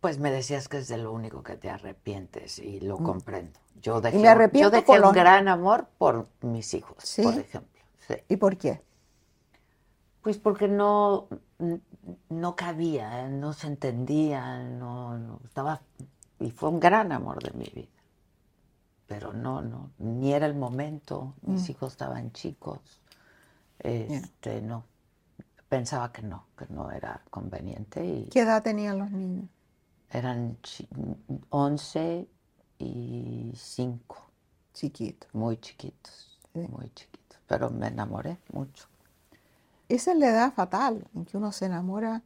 Pues me decías que es de lo único que te arrepientes y lo comprendo. Yo dejé, me arrepiento yo dejé un los- gran amor por mis hijos, ¿Sí? por ejemplo. Sí. ¿Y por qué? Pues porque no, no cabía, no se entendía, no, no estaba, y fue un gran amor de mi vida. Pero no, no, ni era el momento, mis Mm. hijos estaban chicos, este, no, pensaba que no, que no era conveniente y ¿Qué edad tenían los niños? eran chi- 11 y 5, Chiquitos. muy chiquitos, muy chiquitos, pero me enamoré mucho. Esa es la edad fatal en que uno se enamora.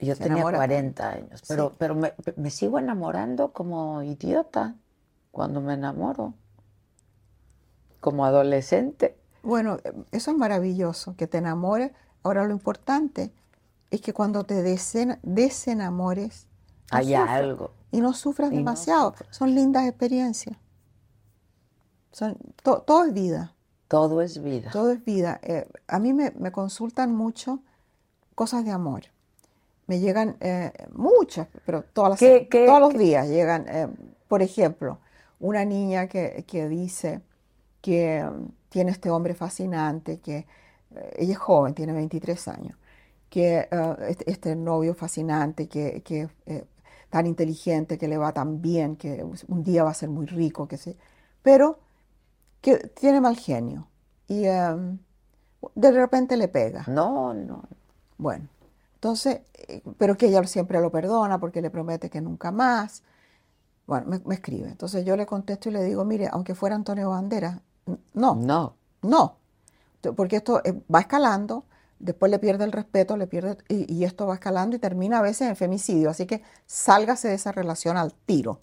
Yo Se tenía enamora. 40 años, pero, Sí. pero me, me sigo enamorando como idiota cuando me enamoro, como adolescente. Bueno, eso es maravilloso, que te enamores. Ahora lo importante es que cuando te desen- desenamores, no Hay sufras. algo. Y no sufras Y no demasiado. Son lindas experiencias. Son, to- todo es vida. Todo es vida. Todo es vida. Eh, a mí me, me consultan mucho cosas de amor. Me llegan eh, muchas, pero todas las, ¿Qué- qué- todos los qué? días llegan. eh, por ejemplo, una niña que, que dice que mm, tiene este hombre fascinante, que ella es joven, tiene 23 años, que este, este novio fascinante, que, que eh, tan inteligente, que le va tan bien, que un día va a ser muy rico, que se, pero que tiene mal genio y em, de repente le pega. No, no. Bueno, entonces, eh, pero que ella siempre lo perdona porque le promete que nunca más. Bueno, me, me escribe. Entonces yo le contesto y le digo, mire, aunque fuera Antonio Banderas, no, No. no, porque esto eh, va escalando, después le pierde el respeto, le pierde, y, y esto va escalando y termina a veces en femicidio, así que sálgase de esa relación al tiro.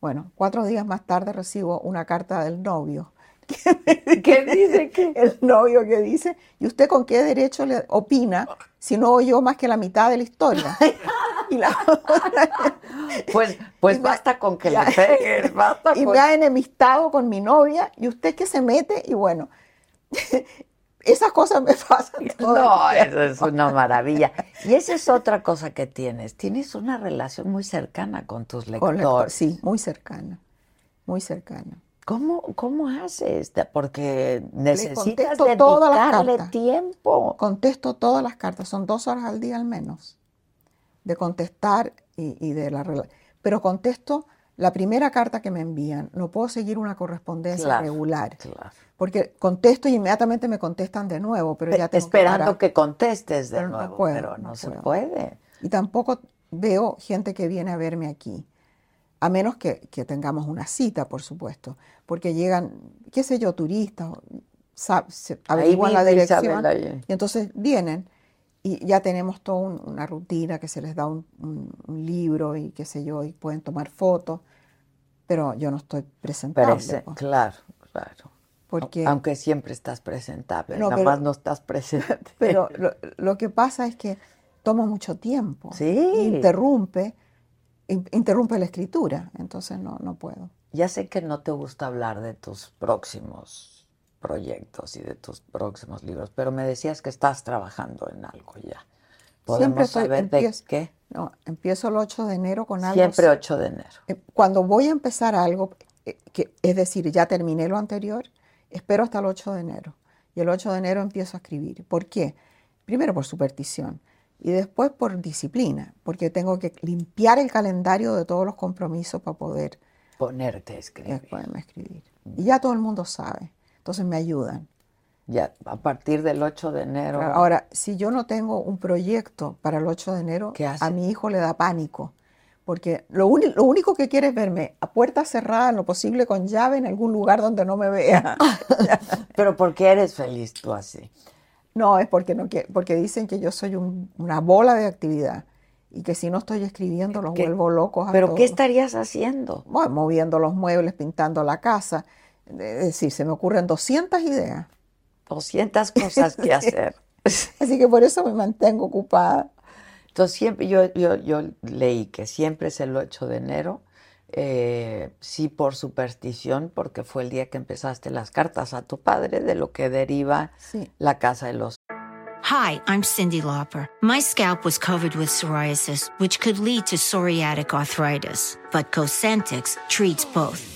Bueno, cuatro días más tarde recibo una carta del novio. ¿Qué dice que? El novio que dice, ¿y usted con qué derecho le opina si no oyó más que la mitad de la historia? Y, la- Pues, pues me- basta con que ya. le basta y con- me ha enemistado con mi novia, y usted que se mete, y bueno, esas cosas me pasan. todo No, eso es una maravilla. Y esa es otra cosa que tienes. Tienes una relación muy cercana con tus Con lectores. lector- sí, muy cercana, muy cercana. ¿Cómo, cómo haces? Porque necesitas contesto todas las dedicarle cartas. tiempo. Contesto todas las cartas, son dos horas al día al menos de contestar y, y de la rela- Pero contesto la primera carta que me envían, no puedo seguir una correspondencia Claro, regular, claro. porque contesto y inmediatamente me contestan de nuevo, pero ya tengo Esperando que contestes de Pero no nuevo, puedo, pero no, no se puedo. puede. Y tampoco veo gente que viene a verme aquí, a menos que, que tengamos una cita, por supuesto, porque llegan, qué sé yo, turistas, averiguan la dirección y entonces vienen y ya tenemos toda un- una rutina que se les da un, un- un libro y qué sé yo, y pueden tomar fotos, pero yo no estoy presentable. Prese- pues. claro, Claro. Porque, Aunque siempre estás presentable, No, nada pero- más no estás presente. pero lo, lo que pasa es que toma mucho tiempo. Sí. Interrumpe, in- interrumpe la escritura, entonces no, no puedo. Ya sé que no te gusta hablar de tus próximos proyectos y de tus próximos libros, pero me decías que estás trabajando en algo ya. ¿Podemos Siempre saber de empiezo, qué? no, empiezo el 8 de enero con algo. Siempre 8 de enero. Eh, Cuando voy a empezar algo, eh, que, es decir, ya terminé lo anterior, espero hasta el 8 de enero. Y el 8 de enero empiezo a escribir. ¿Por qué? Primero por superstición y después por disciplina, porque tengo que limpiar el calendario de todos los compromisos para poder Ponerte a escribir. a escribir. Y ya todo el mundo sabe, entonces me ayudan. Ya, a partir del 8 de enero. Ahora, si yo no tengo un proyecto para el 8 de enero, a mi hijo le da pánico, porque lo, único que quiere es verme a puerta cerrada, en lo posible con llave, en algún lugar donde no me vea. Pero ¿por qué eres feliz tú así? No, es porque, no quiere, porque dicen que yo soy un- una bola de actividad y que si no estoy escribiendo los ¿Qué- vuelvo locos a ¿Pero qué estarías haciendo? Bueno, moviendo los muebles, pintando la casa. Es decir, se me ocurren 200 ideas. 200 cosas que hacer. Así que por eso me mantengo ocupada. Entonces siempre yo, yo, yo leí que siempre es el 8 de enero, eh, sí por superstición, porque fue el día que empezaste las cartas a tu padre, de lo que deriva Sí. la casa de los... Hi, I'm Cindy Lauper. My scalp was covered with psoriasis, which could lead to psoriatic arthritis, but Cosentix treats both.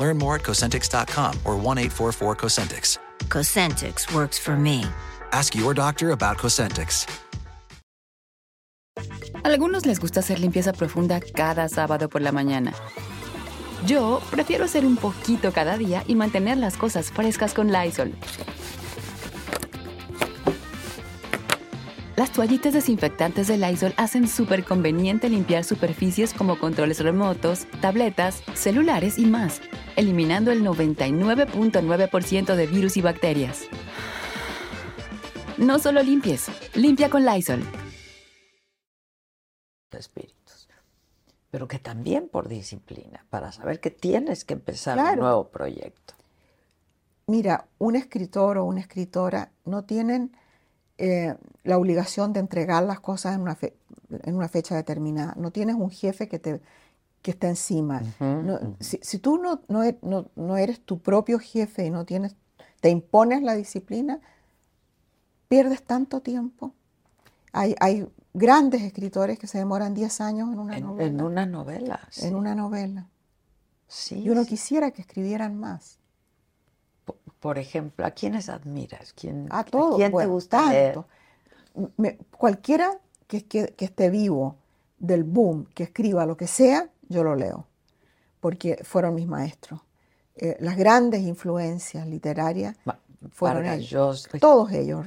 Learn more at Cosentix.com or 1 844 Cosentix. Works for me. Ask your doctor about Cosentix. A algunos les gusta hacer limpieza profunda cada sábado por la mañana. Yo prefiero hacer un poquito cada día y mantener las cosas frescas con Lysol. Las toallitas desinfectantes de Lysol hacen súper conveniente limpiar superficies como controles remotos, tabletas, celulares y más, eliminando el 99.9% de virus y bacterias. No solo limpies, limpia con Lysol. espíritus, pero que también por disciplina, para saber que tienes que empezar un nuevo proyecto. Mira, un escritor o una escritora no tienen eh, la obligación de entregar las cosas en una, fe- en una fecha determinada. No tienes un jefe que te que está encima. No- si, si tú no, no, e- no- no eres tu propio jefe y no tienes, te impones la disciplina, pierdes tanto tiempo. Hay, hay grandes escritores que se demoran 10 años en una En, novela. en una novela. sí. en una novela. Sí, Y uno sí. quisiera que escribieran más. Por, ejemplo, ¿a quiénes admiras? ¿Quién, A todos, quién te gusta tanto. Me- cualquiera que, que- que esté vivo del boom, que escriba lo que sea, yo lo leo, porque fueron mis maestros. Eh, las grandes influencias literarias Ma- fueron Vargas ellos. Llosa, Todos ellos,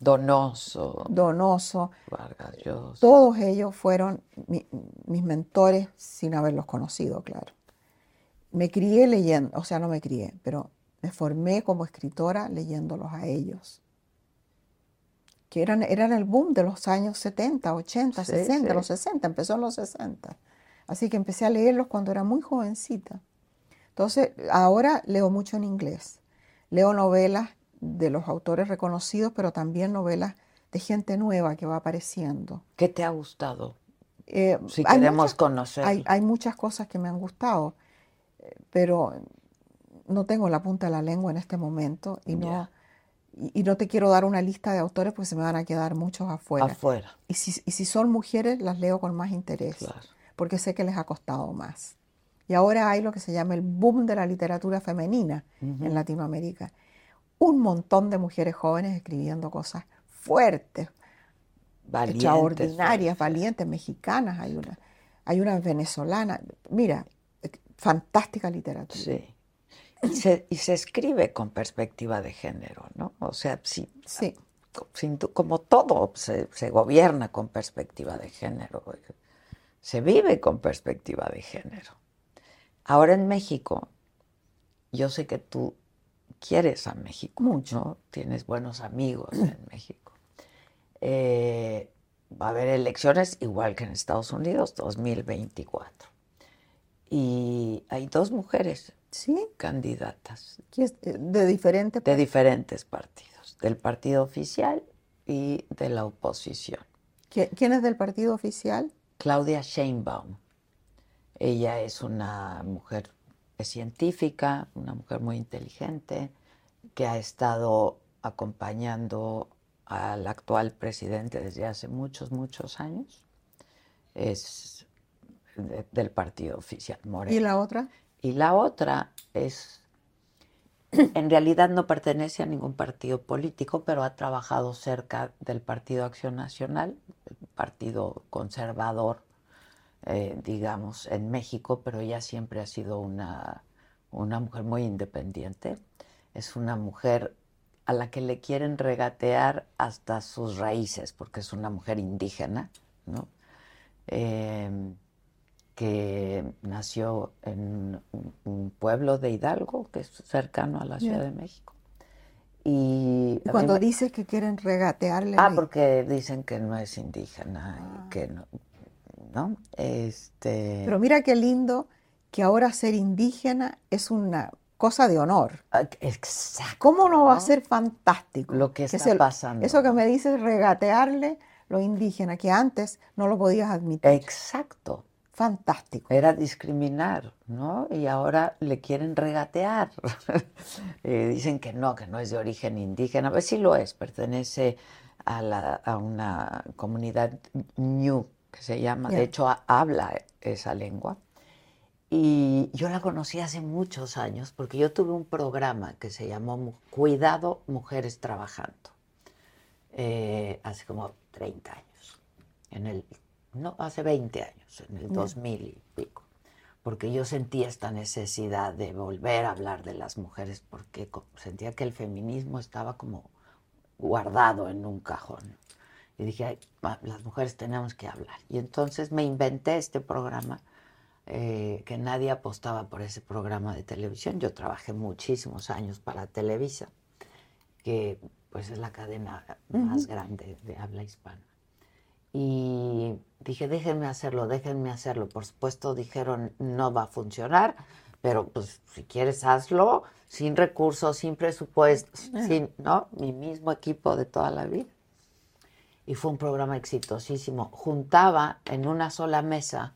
Donoso, Donoso, Vargas Llosa. todos ellos fueron mi- mis mentores sin haberlos conocido, claro. Me crié leyendo, o sea, no me crié, pero me formé como escritora leyéndolos a ellos. Que eran, eran el boom de los años 70, 80, Sí, 60, sí. los 60, empezó en los 60. Así que empecé a leerlos cuando era muy jovencita. Entonces, ahora leo mucho en inglés. Leo novelas de los autores reconocidos, pero también novelas de gente nueva que va apareciendo. ¿Qué te ha gustado? Eh, Si queremos muchas- conocer. Hay, hay muchas cosas que me han gustado, pero no tengo la punta de la lengua en este momento y no, y, y no te quiero dar una lista de autores porque se me van a quedar muchos afuera. Afuera. Y si, y si son mujeres, las leo con más interés, Claro. porque sé que les ha costado más. Y ahora hay lo que se llama el boom de la literatura femenina en Latinoamérica. Un montón de mujeres jóvenes escribiendo cosas fuertes, Valientes, extraordinarias, fuertes. valientes, mexicanas. Hay una, hay una venezolana. Mira, fantástica literatura. Sí. Y se, y se escribe con perspectiva de género, ¿no? O sea, sí, Sí. sin como todo se, se gobierna con perspectiva de género, se vive con perspectiva de género. Ahora en México, yo sé que tú quieres a México, mucho, tienes buenos amigos en México. Eh, va a haber elecciones igual que en Estados Unidos, 2024. Y hay dos mujeres ¿Sí? candidatas ¿Qui es- eh, De diferentes. de diferentes partidos, del partido oficial y de la oposición. ¿Qui- ¿Quién es del partido oficial? Claudia Sheinbaum. Ella es una mujer es científica, una mujer muy inteligente, que ha estado acompañando al actual presidente desde hace muchos, muchos años. Es de- del partido oficial, Morena. ¿Y la otra? Y la otra es, en realidad no pertenece a ningún partido político, pero ha trabajado cerca del Partido Acción Nacional, el partido conservador, eh, digamos, en México, pero ella siempre ha sido una, una mujer muy independiente. Es una mujer a la que le quieren regatear hasta sus raíces, porque es una mujer indígena, ¿no? Em, que nació en un, pueblo de Hidalgo, que es cercano a la Ciudad de México. Y, cuando me- dices que quieren regatearle. Ah, porque dicen que no es indígena y que no, ¿no? Este, Pero mira qué lindo que ahora ser indígena es una cosa de honor. ah, exacto. ¿Cómo no va a ser fantástico? Lo que que está se- pasando. Eso que me dices, regatearle lo indígena, que antes no lo podías admitir. Exacto. Fantástico. Era discriminar, ¿no? Y ahora le quieren regatear. Eh, dicen que no, que no es de origen indígena. Pues sí lo es, pertenece a, la- a una comunidad ñu, que se llama, de hecho ha- habla esa lengua. Y yo la conocí hace muchos años porque yo tuve un programa que se llamó Cuidado Mujeres Trabajando, eh, hace como 30 años, en el, no, hace 20 años, en el Ya. 2000 y pico, porque yo sentía esta necesidad de volver a hablar de las mujeres porque sentía que el feminismo estaba como guardado en un cajón. Y dije, "Ay, las mujeres tenemos que hablar. Y entonces me inventé este programa, eh, que nadie apostaba por ese programa de televisión. Yo trabajé muchísimos años para Televisa, que pues es la cadena más grande de habla hispana. Y dije, déjenme hacerlo, déjenme hacerlo. Por supuesto dijeron, no va a funcionar, pero pues si quieres hazlo, sin recursos, sin presupuestos, Ah. sin, ¿no? Mi mismo equipo de toda la vida. Y fue un programa exitosísimo. Juntaba en una sola mesa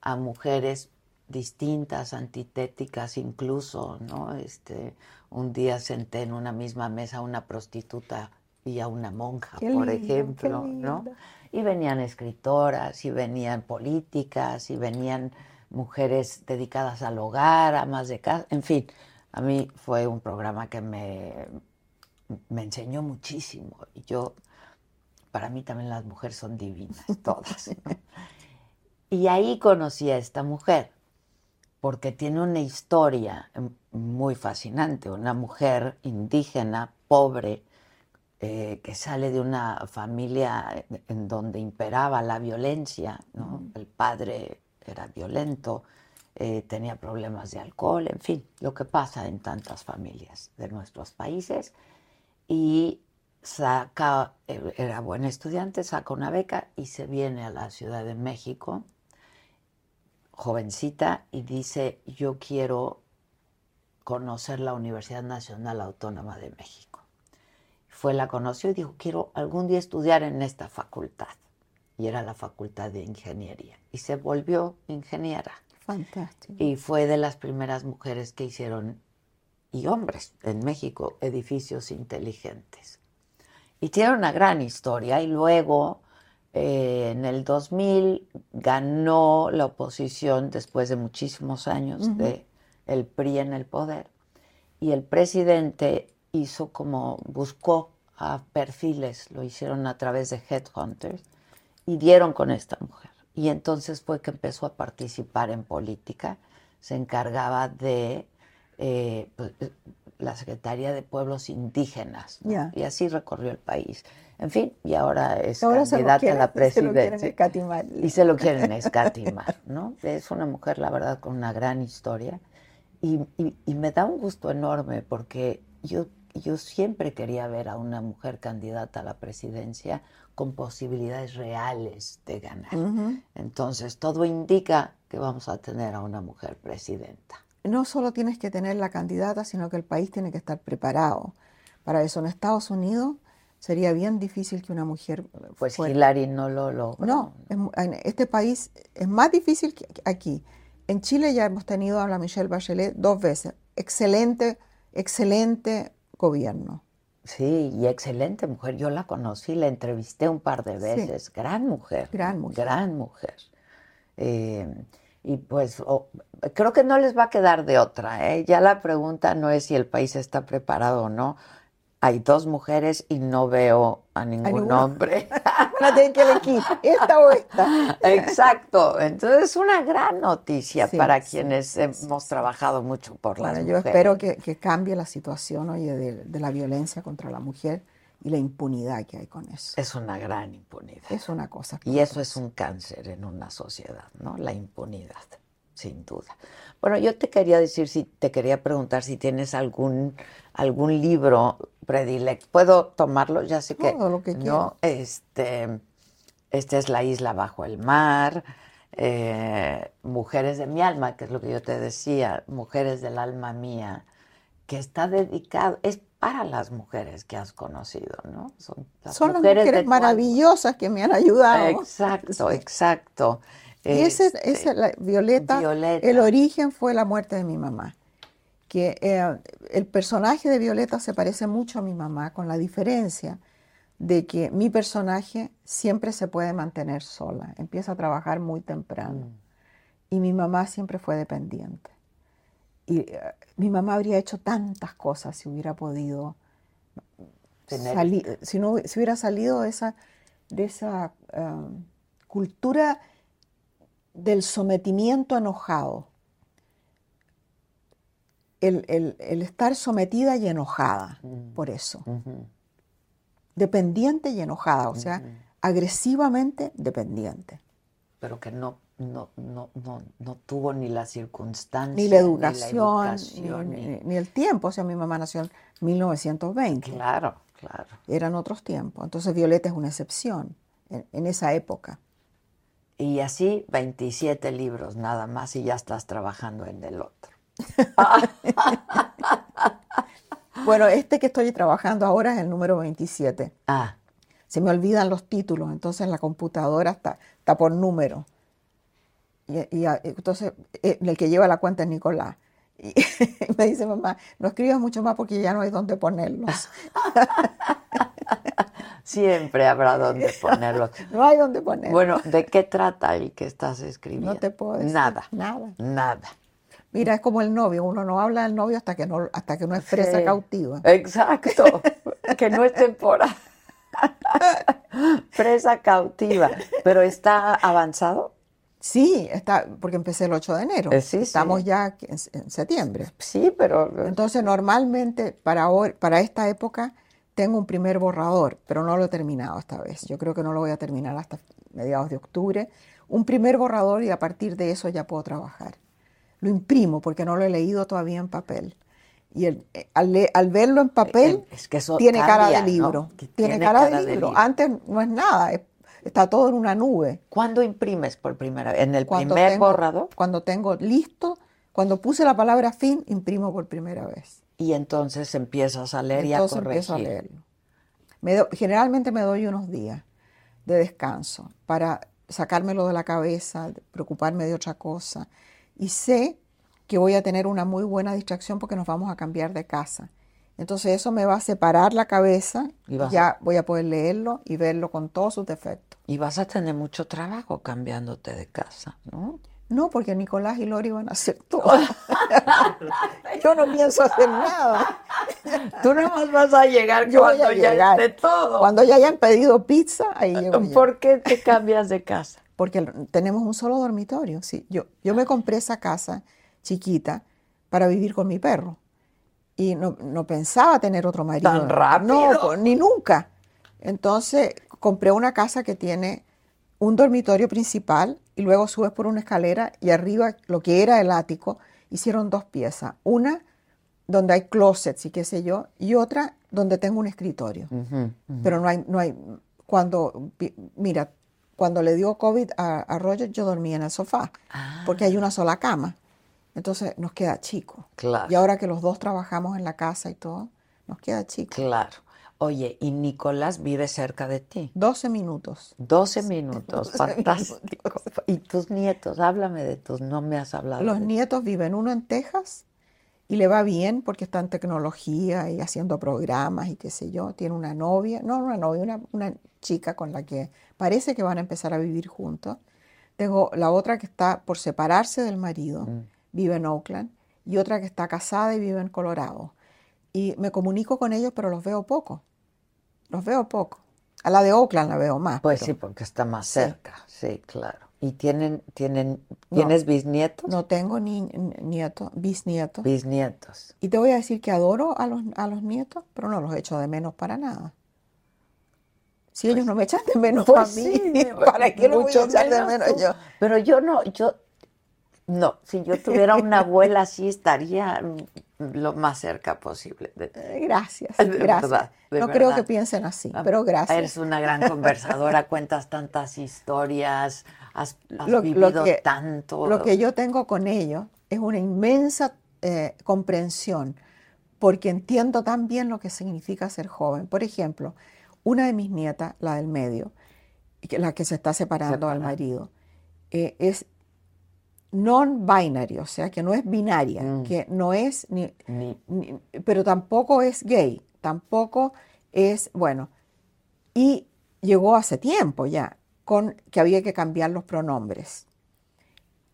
a mujeres distintas, antitéticas incluso, ¿no? Este, un día senté en una misma mesa a una prostituta y a una monja, Qué por lindo, ejemplo, ¿no? Y venían escritoras, y venían políticas, y venían mujeres dedicadas al hogar, amas de casa, en fin, a mí fue un programa que me, me enseñó muchísimo. Y yo, para mí también las mujeres son divinas, todas. Y ahí conocí a esta mujer, porque tiene una historia em, muy fascinante, una mujer indígena, pobre, eh, que sale de una familia en- donde imperaba la violencia, ¿no? El padre era violento, eh, tenía problemas de alcohol, en fin, lo que pasa en tantas familias de nuestros países. Y saca, eh, era buen estudiante, saca una beca y se viene a la Ciudad de México, jovencita, y dice, yo quiero conocer la Universidad Nacional Autónoma de México. Fue, la conoció y dijo, quiero algún día estudiar en esta facultad. Y era la facultad de ingeniería. Y se volvió ingeniera. Fantástico. Y fue de las primeras mujeres que hicieron, y hombres en México, edificios inteligentes. Y tiene una gran historia. Y luego, eh, en el 2000, ganó la oposición después de muchísimos años Ujú. de el PRI en el poder. Y el presidente hizo como, buscó a perfiles, lo hicieron a través de Headhunters, y dieron con esta mujer. Y entonces fue que empezó a participar en política, se encargaba de eh, pues, la Secretaría de Pueblos Indígenas. ¿no? Ya. Y así recorrió el país. En fin, y ahora es Ahora candidata a quieren- la lo quieren presidencia. Y se lo quieren escatimar, ¿no? Es una mujer, la verdad, con una gran historia. Y, y- y me da un gusto enorme porque yo, yo siempre quería ver a una mujer candidata a la presidencia con posibilidades reales de ganar. Entonces, todo indica que vamos a tener a una mujer presidenta. no solo tienes que tener la candidata, sino que el país tiene que estar preparado. Para eso en Estados Unidos sería bien difícil que una mujer Pues fuera. Hillary no lo logró. No, en este país es más difícil que aquí. En Chile ya hemos tenido a la Michelle Bachelet dos veces. Excelente, excelente gobierno. Sí, y excelente mujer. Yo la conocí, la entrevisté un par de Sí. veces. Gran mujer. Gran mujer. Gran mujer. Eh, y pues creo que no les va a quedar de otra. ¿eh? Ya la pregunta no es si el país está preparado o no. Hay dos mujeres y no veo a ningún hombre. La tienen que elegir, esta o esta. Exacto. Entonces es una gran noticia Sí, para sí, quienes hemos trabajado mucho por las Bueno, yo mujeres. espero que, que cambie la situación oye, de, de la violencia contra la mujer y la impunidad que hay con eso. Es una gran impunidad. Es una cosa. Y eso es un cáncer en una sociedad, ¿no? La impunidad, sin duda. Bueno, yo te quería decir, si te quería preguntar si tienes algún algún libro predilecto. ¿Puedo tomarlo? Ya sé que Todo lo que no. Este, este es La isla bajo el mar, eh, Mujeres de mi alma, que es lo que yo te decía, Mujeres del alma mía, que está dedicado, es para las mujeres que has conocido, ¿no? Son las Son las mujeres, mujeres maravillosas que me han ayudado. Exacto, exacto. Y ese, Este, ese, la- Violeta, Violeta. el origen fue la muerte de mi mamá. Que eh, el personaje de Violeta se parece mucho a mi mamá, con la diferencia de que mi personaje siempre se puede mantener sola, empieza a trabajar muy temprano. Mm. Y mi mamá siempre fue dependiente. Y eh, mi mamá habría hecho tantas cosas si hubiera podido salir, si, no, si hubiera salido de esa, de esa cultura del sometimiento enojado. El, el- el estar sometida y enojada por eso. Dependiente y enojada, o sea, agresivamente dependiente. pero que no, no, no, no, no tuvo ni la circunstancia, Ni la educación, educación, ni, ni- ni- ni el tiempo. O sea, mi mamá nació en 1920. Claro, claro. Eran otros tiempos. Entonces Violeta es una excepción en, en esa época. Y así 27 libros nada más y ya estás trabajando en el otro. Bueno, este que estoy trabajando ahora es el número 27. Ah, Se me olvidan los títulos, entonces en la computadora está, está por número. Y, y, ah, entonces eh, el que lleva la cuenta es Nicolás. Y me dice mamá, no escribas mucho más porque ya no hay dónde ponerlos. siempre habrá donde ponerlo. No hay dónde ponerlos. Bueno, ¿de qué trata el que estás escribiendo? no te puedo decir Nada, Nada. nada. Mira, es como el novio, uno no habla del novio hasta que no, hasta que no es presa Sí. cautiva. Exacto, que no es temporada. Presa cautiva. Pero está avanzado. Sí, está, porque empecé el 8 de enero. Eh, sí, sí. Estamos ya en, en septiembre. Sí, pero Entonces, normalmente para, hoy- para esta época tengo un primer borrador, pero no lo he terminado esta vez. Yo creo que no lo voy a terminar hasta mediados de octubre. Un primer borrador y a partir de eso ya puedo trabajar. Lo imprimo porque no lo he leído todavía en papel. Y el- eh, al, le- al verlo en papel, es que eso tiene cara de libro. Tiene, tiene cara, cara de, de libro. Antes no es nada, es- está todo en una nube. ¿cuándo imprimes por primera vez? ¿En el Cuando primer tengo- borrador? Cuando tengo listo, cuando puse la palabra fin, imprimo por primera vez. Y entonces empiezas a leer y a Entonces corregir. empiezo a leerlo. Me do- generalmente me doy unos días de descanso para sacármelo de la cabeza, preocuparme de otra cosa. Y sé que voy a tener una muy buena distracción porque nos vamos a cambiar de casa. Entonces eso me va a separar la cabeza Y vas a- ya voy a poder leerlo y verlo con todos sus defectos. Y vas a tener mucho trabajo cambiándote de casa, ¿no? No, porque Nicolás y Lori van a hacer todo. Yo no pienso hacer nada. Tú nada más vas a llegar Yo a cuando ya llegar. esté todo. Cuando ya hayan pedido pizza, ahí llego. ¿Por qué te cambias de casa? Porque tenemos un solo dormitorio. Sí, yo, yo me compré esa casa chiquita para vivir con mi perro. Y no, no pensaba tener otro marido. ¿Tan rápido? No, pues, ni nunca. Entonces compré una casa que tiene un dormitorio principal y luego subes por una escalera y arriba lo que era el ático hicieron dos piezas. Una donde hay closets y qué sé yo, y otra donde tengo un escritorio. Pero no hay, no hay, cuando, mira, cuando le dio COVID a, a Roger, yo dormía en el sofá, porque hay una sola cama. Entonces nos queda chico. Claro. Y ahora que los dos trabajamos en la casa y todo, nos queda chico. Claro. Oye, y Nicolás vive cerca de ti. 12 minutos. 12 minutos, 12 fantástico. ¿Y tus nietos? Háblame de tus, no me has hablado. Los de- nietos viven uno en Texas y le va bien porque está en tecnología y haciendo programas y qué sé yo. Tiene una novia, no una novia, una, una chica con la que parece que van a empezar a vivir juntos. Tengo la otra que está por separarse del marido, Mm. vive en Oakland, y otra que está casada y vive en Colorado. Y me comunico con ellos, pero los veo poco. Los veo poco. A la de Oakland la veo más. Pues pero sí, porque está más Sí. cerca. Sí, claro. ¿Y tienen, tienen, No. tienes bisnietos? no tengo ni ni- nietos, bisnietos. Bisnietos. Y te voy a decir que adoro a los, a los nietos, pero no los echo de menos para nada. Si ellos no me echan de menos Pues a mí, sí, ¿para qué lo voy a echar de menos tú. yo? Pero yo no, yo, no, si yo tuviera una abuela así, estaría lo más cerca posible de. Eh, Gracias, De gracias. verdad, de no creo que piensen así, Ah, pero gracias. Eres una gran conversadora, cuentas tantas historias, has, has Lo- lo vivido que- tanto. Lo que yo tengo con ellos es una inmensa eh, comprensión, porque entiendo tan bien lo que significa ser joven. Por ejemplo, una de mis nietas, la del medio, la que se está separando al Separada. marido, eh, es non-binary, o sea, que no es binaria, Mm. que no es ni, Ni- ni- pero tampoco es gay, tampoco es, bueno, y llegó hace tiempo ya, con que había que cambiar los pronombres.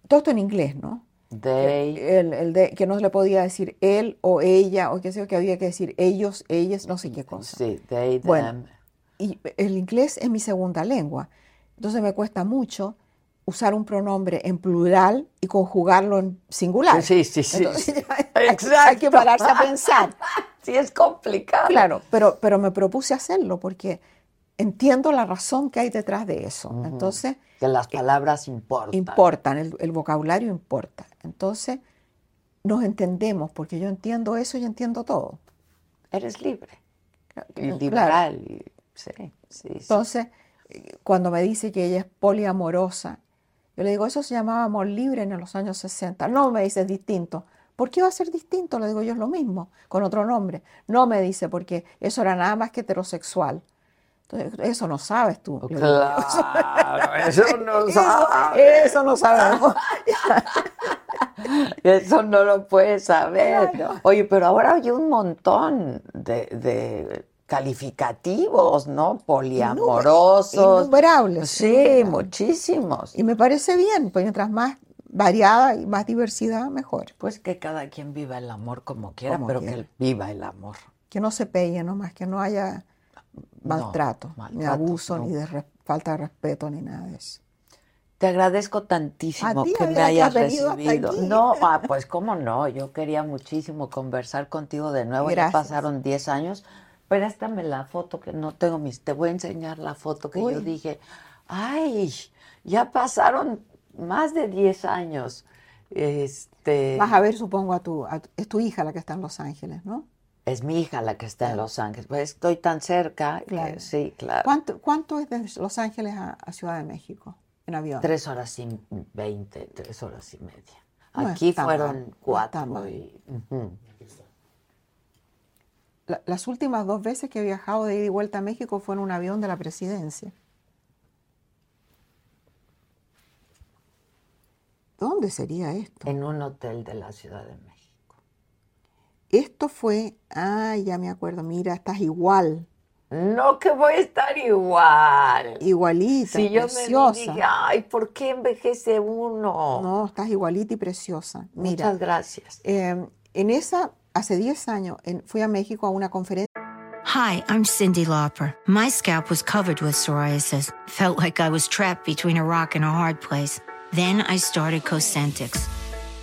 Todo esto en inglés, ¿no? they, El, el de, que no se le podía decir él o ella, o qué sé yo, que había que decir ellos, ellas, no sé qué cosa. sí, they, Bueno, them. Y el inglés es mi segunda lengua, entonces me cuesta mucho usar un pronombre en plural y conjugarlo en singular. Sí, sí, sí. Entonces, sí. hay, hay que pararse a pensar. Sí, es complicado. Claro, pero, pero me propuse hacerlo porque entiendo la razón que hay detrás de eso. Ujú. Entonces, Que las palabras importan. importan, el, el vocabulario importa. Entonces, nos entendemos porque yo entiendo eso y entiendo todo. Eres libre. Y Claro. liberal. y- sí, sí, sí. Entonces, eh, cuando me dice que ella es poliamorosa, yo le digo, eso se llamaba amor libre en los años 60. No, me dice, es distinto. ¿Por qué va a ser distinto? Le digo, yo es lo mismo, con otro nombre. No me dice, porque eso era nada más que heterosexual. Entonces, eso no sabes tú. Claro, eso no eso, sabes. eso no sabemos. Eso no lo puedes saber. Claro. Oye, pero ahora hay un montón de, de calificativos, ¿no? Poliamorosos. Innumerables. Sí, innumerables. muchísimos. Y me parece bien, pues mientras más variada y más diversidad, mejor. Pues que cada quien viva el amor como quiera, Como pero quiera. que él viva el amor. Que no se pegue nomás, que no haya maltrato, ni maltrato, abuso, ni no. de falta de respeto, ni nada de eso. Te agradezco tantísimo ti, que me hayas recibido. No, ah, pues cómo no, yo quería muchísimo conversar contigo de nuevo. Ya pasaron 10 años. Préstame la foto que no tengo mis. Te voy a enseñar la foto que yo dije. Ay, ya pasaron más de 10 años. Este, Vas a ver, supongo, a tu, a tu- es tu hija la que está en Los Ángeles, ¿no? Es mi hija la que está en Los Ángeles. Pues estoy tan cerca. que Claro. sí, claro. ¿Cuánto, cuánto es de Los Ángeles a, a Ciudad de México en avión? Tres horas y veinte, tres horas y media. No Aquí fueron mal, cuatro. y- ujú. La- las últimas dos veces que he viajado de ida y vuelta a México fue en un avión de la presidencia. ¿Dónde sería esto? En un hotel de la Ciudad de México. Esto fue, ay, ya me acuerdo, mira, estás igual, No que voy a estar igual. igualita, Si yo me preciosa. vi, dije, ay, ¿por qué envejece uno? No, estás igualita y preciosa. Mira, Muchas gracias. eh, en esa, hace 10 años, en- fui a México a una conferencia. Hi, I'm Cindy Lauper. My scalp was covered with psoriasis. Felt like I was trapped between a rock and a hard place. Then I started Cosentix.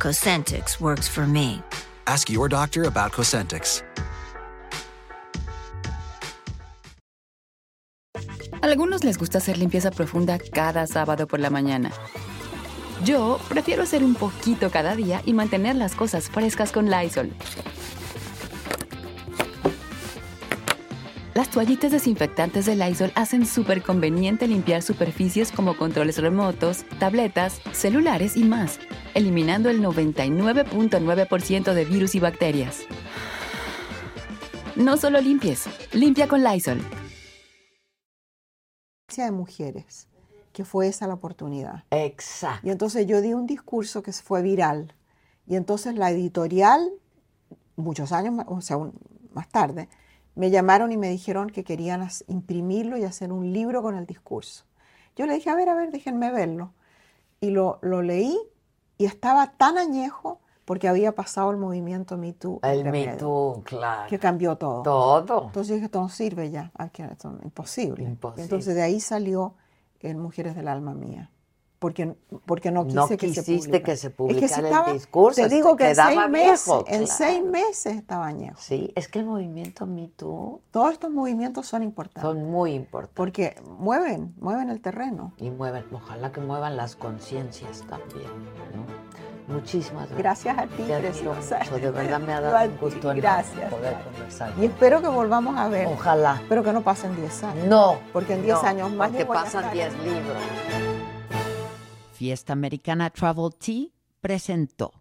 Cosentix works for me. Ask your doctor about Cosentix. Algunos les gusta hacer limpieza profunda cada sábado por la mañana. Yo prefiero hacer un poquito cada día y mantener las cosas frescas con Lysol. Las toallitas desinfectantes de Lysol hacen súper conveniente limpiar superficies como controles remotos, tabletas, celulares y más, eliminando el 99.9% de virus y bacterias. No solo limpies, limpia con Lysol. de mujeres, que fue esa la oportunidad. Exacto. Y entonces yo di un discurso que fue viral. Y entonces la editorial, muchos años, o sea, un- más tarde, me llamaron y me dijeron que querían imprimirlo y hacer un libro con el discurso. Yo le dije, a ver, a ver, déjenme verlo. Y lo, lo leí y estaba tan añejo porque había pasado el movimiento Me Too. El Me medio, Too, claro. Que cambió todo. Todo. Entonces dije, esto no sirve ya, esto es imposible. Imposible. Entonces de ahí salió el Mujeres del Alma Mía. Porque, porque no quise No que se quisiste publicara. que se Es publicara si el estaba- discurso, Te digo que en seis meses, viejo, en claro. seis meses estaba añejo. Sí, es que el movimiento Me Too Todos estos movimientos son importantes. son muy importantes. Porque mueven, mueven el terreno. Y mueven, ojalá que muevan las conciencias también, ¿no? Muchísimas gracias. Gracias a ti, preciosa. mucho, de verdad me ha dado un gusto gracias. poder conversar. Y espero que volvamos a ver. Ojalá. Pero que no pasen 10 años. No. Porque en 10 no, años más Porque pasan estar- 10 libros. Fiesta Americana Travel Tea presentó.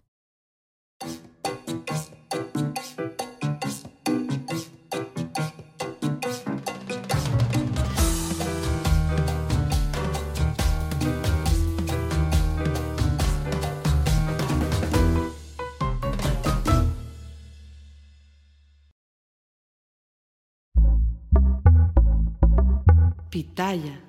Pitaya.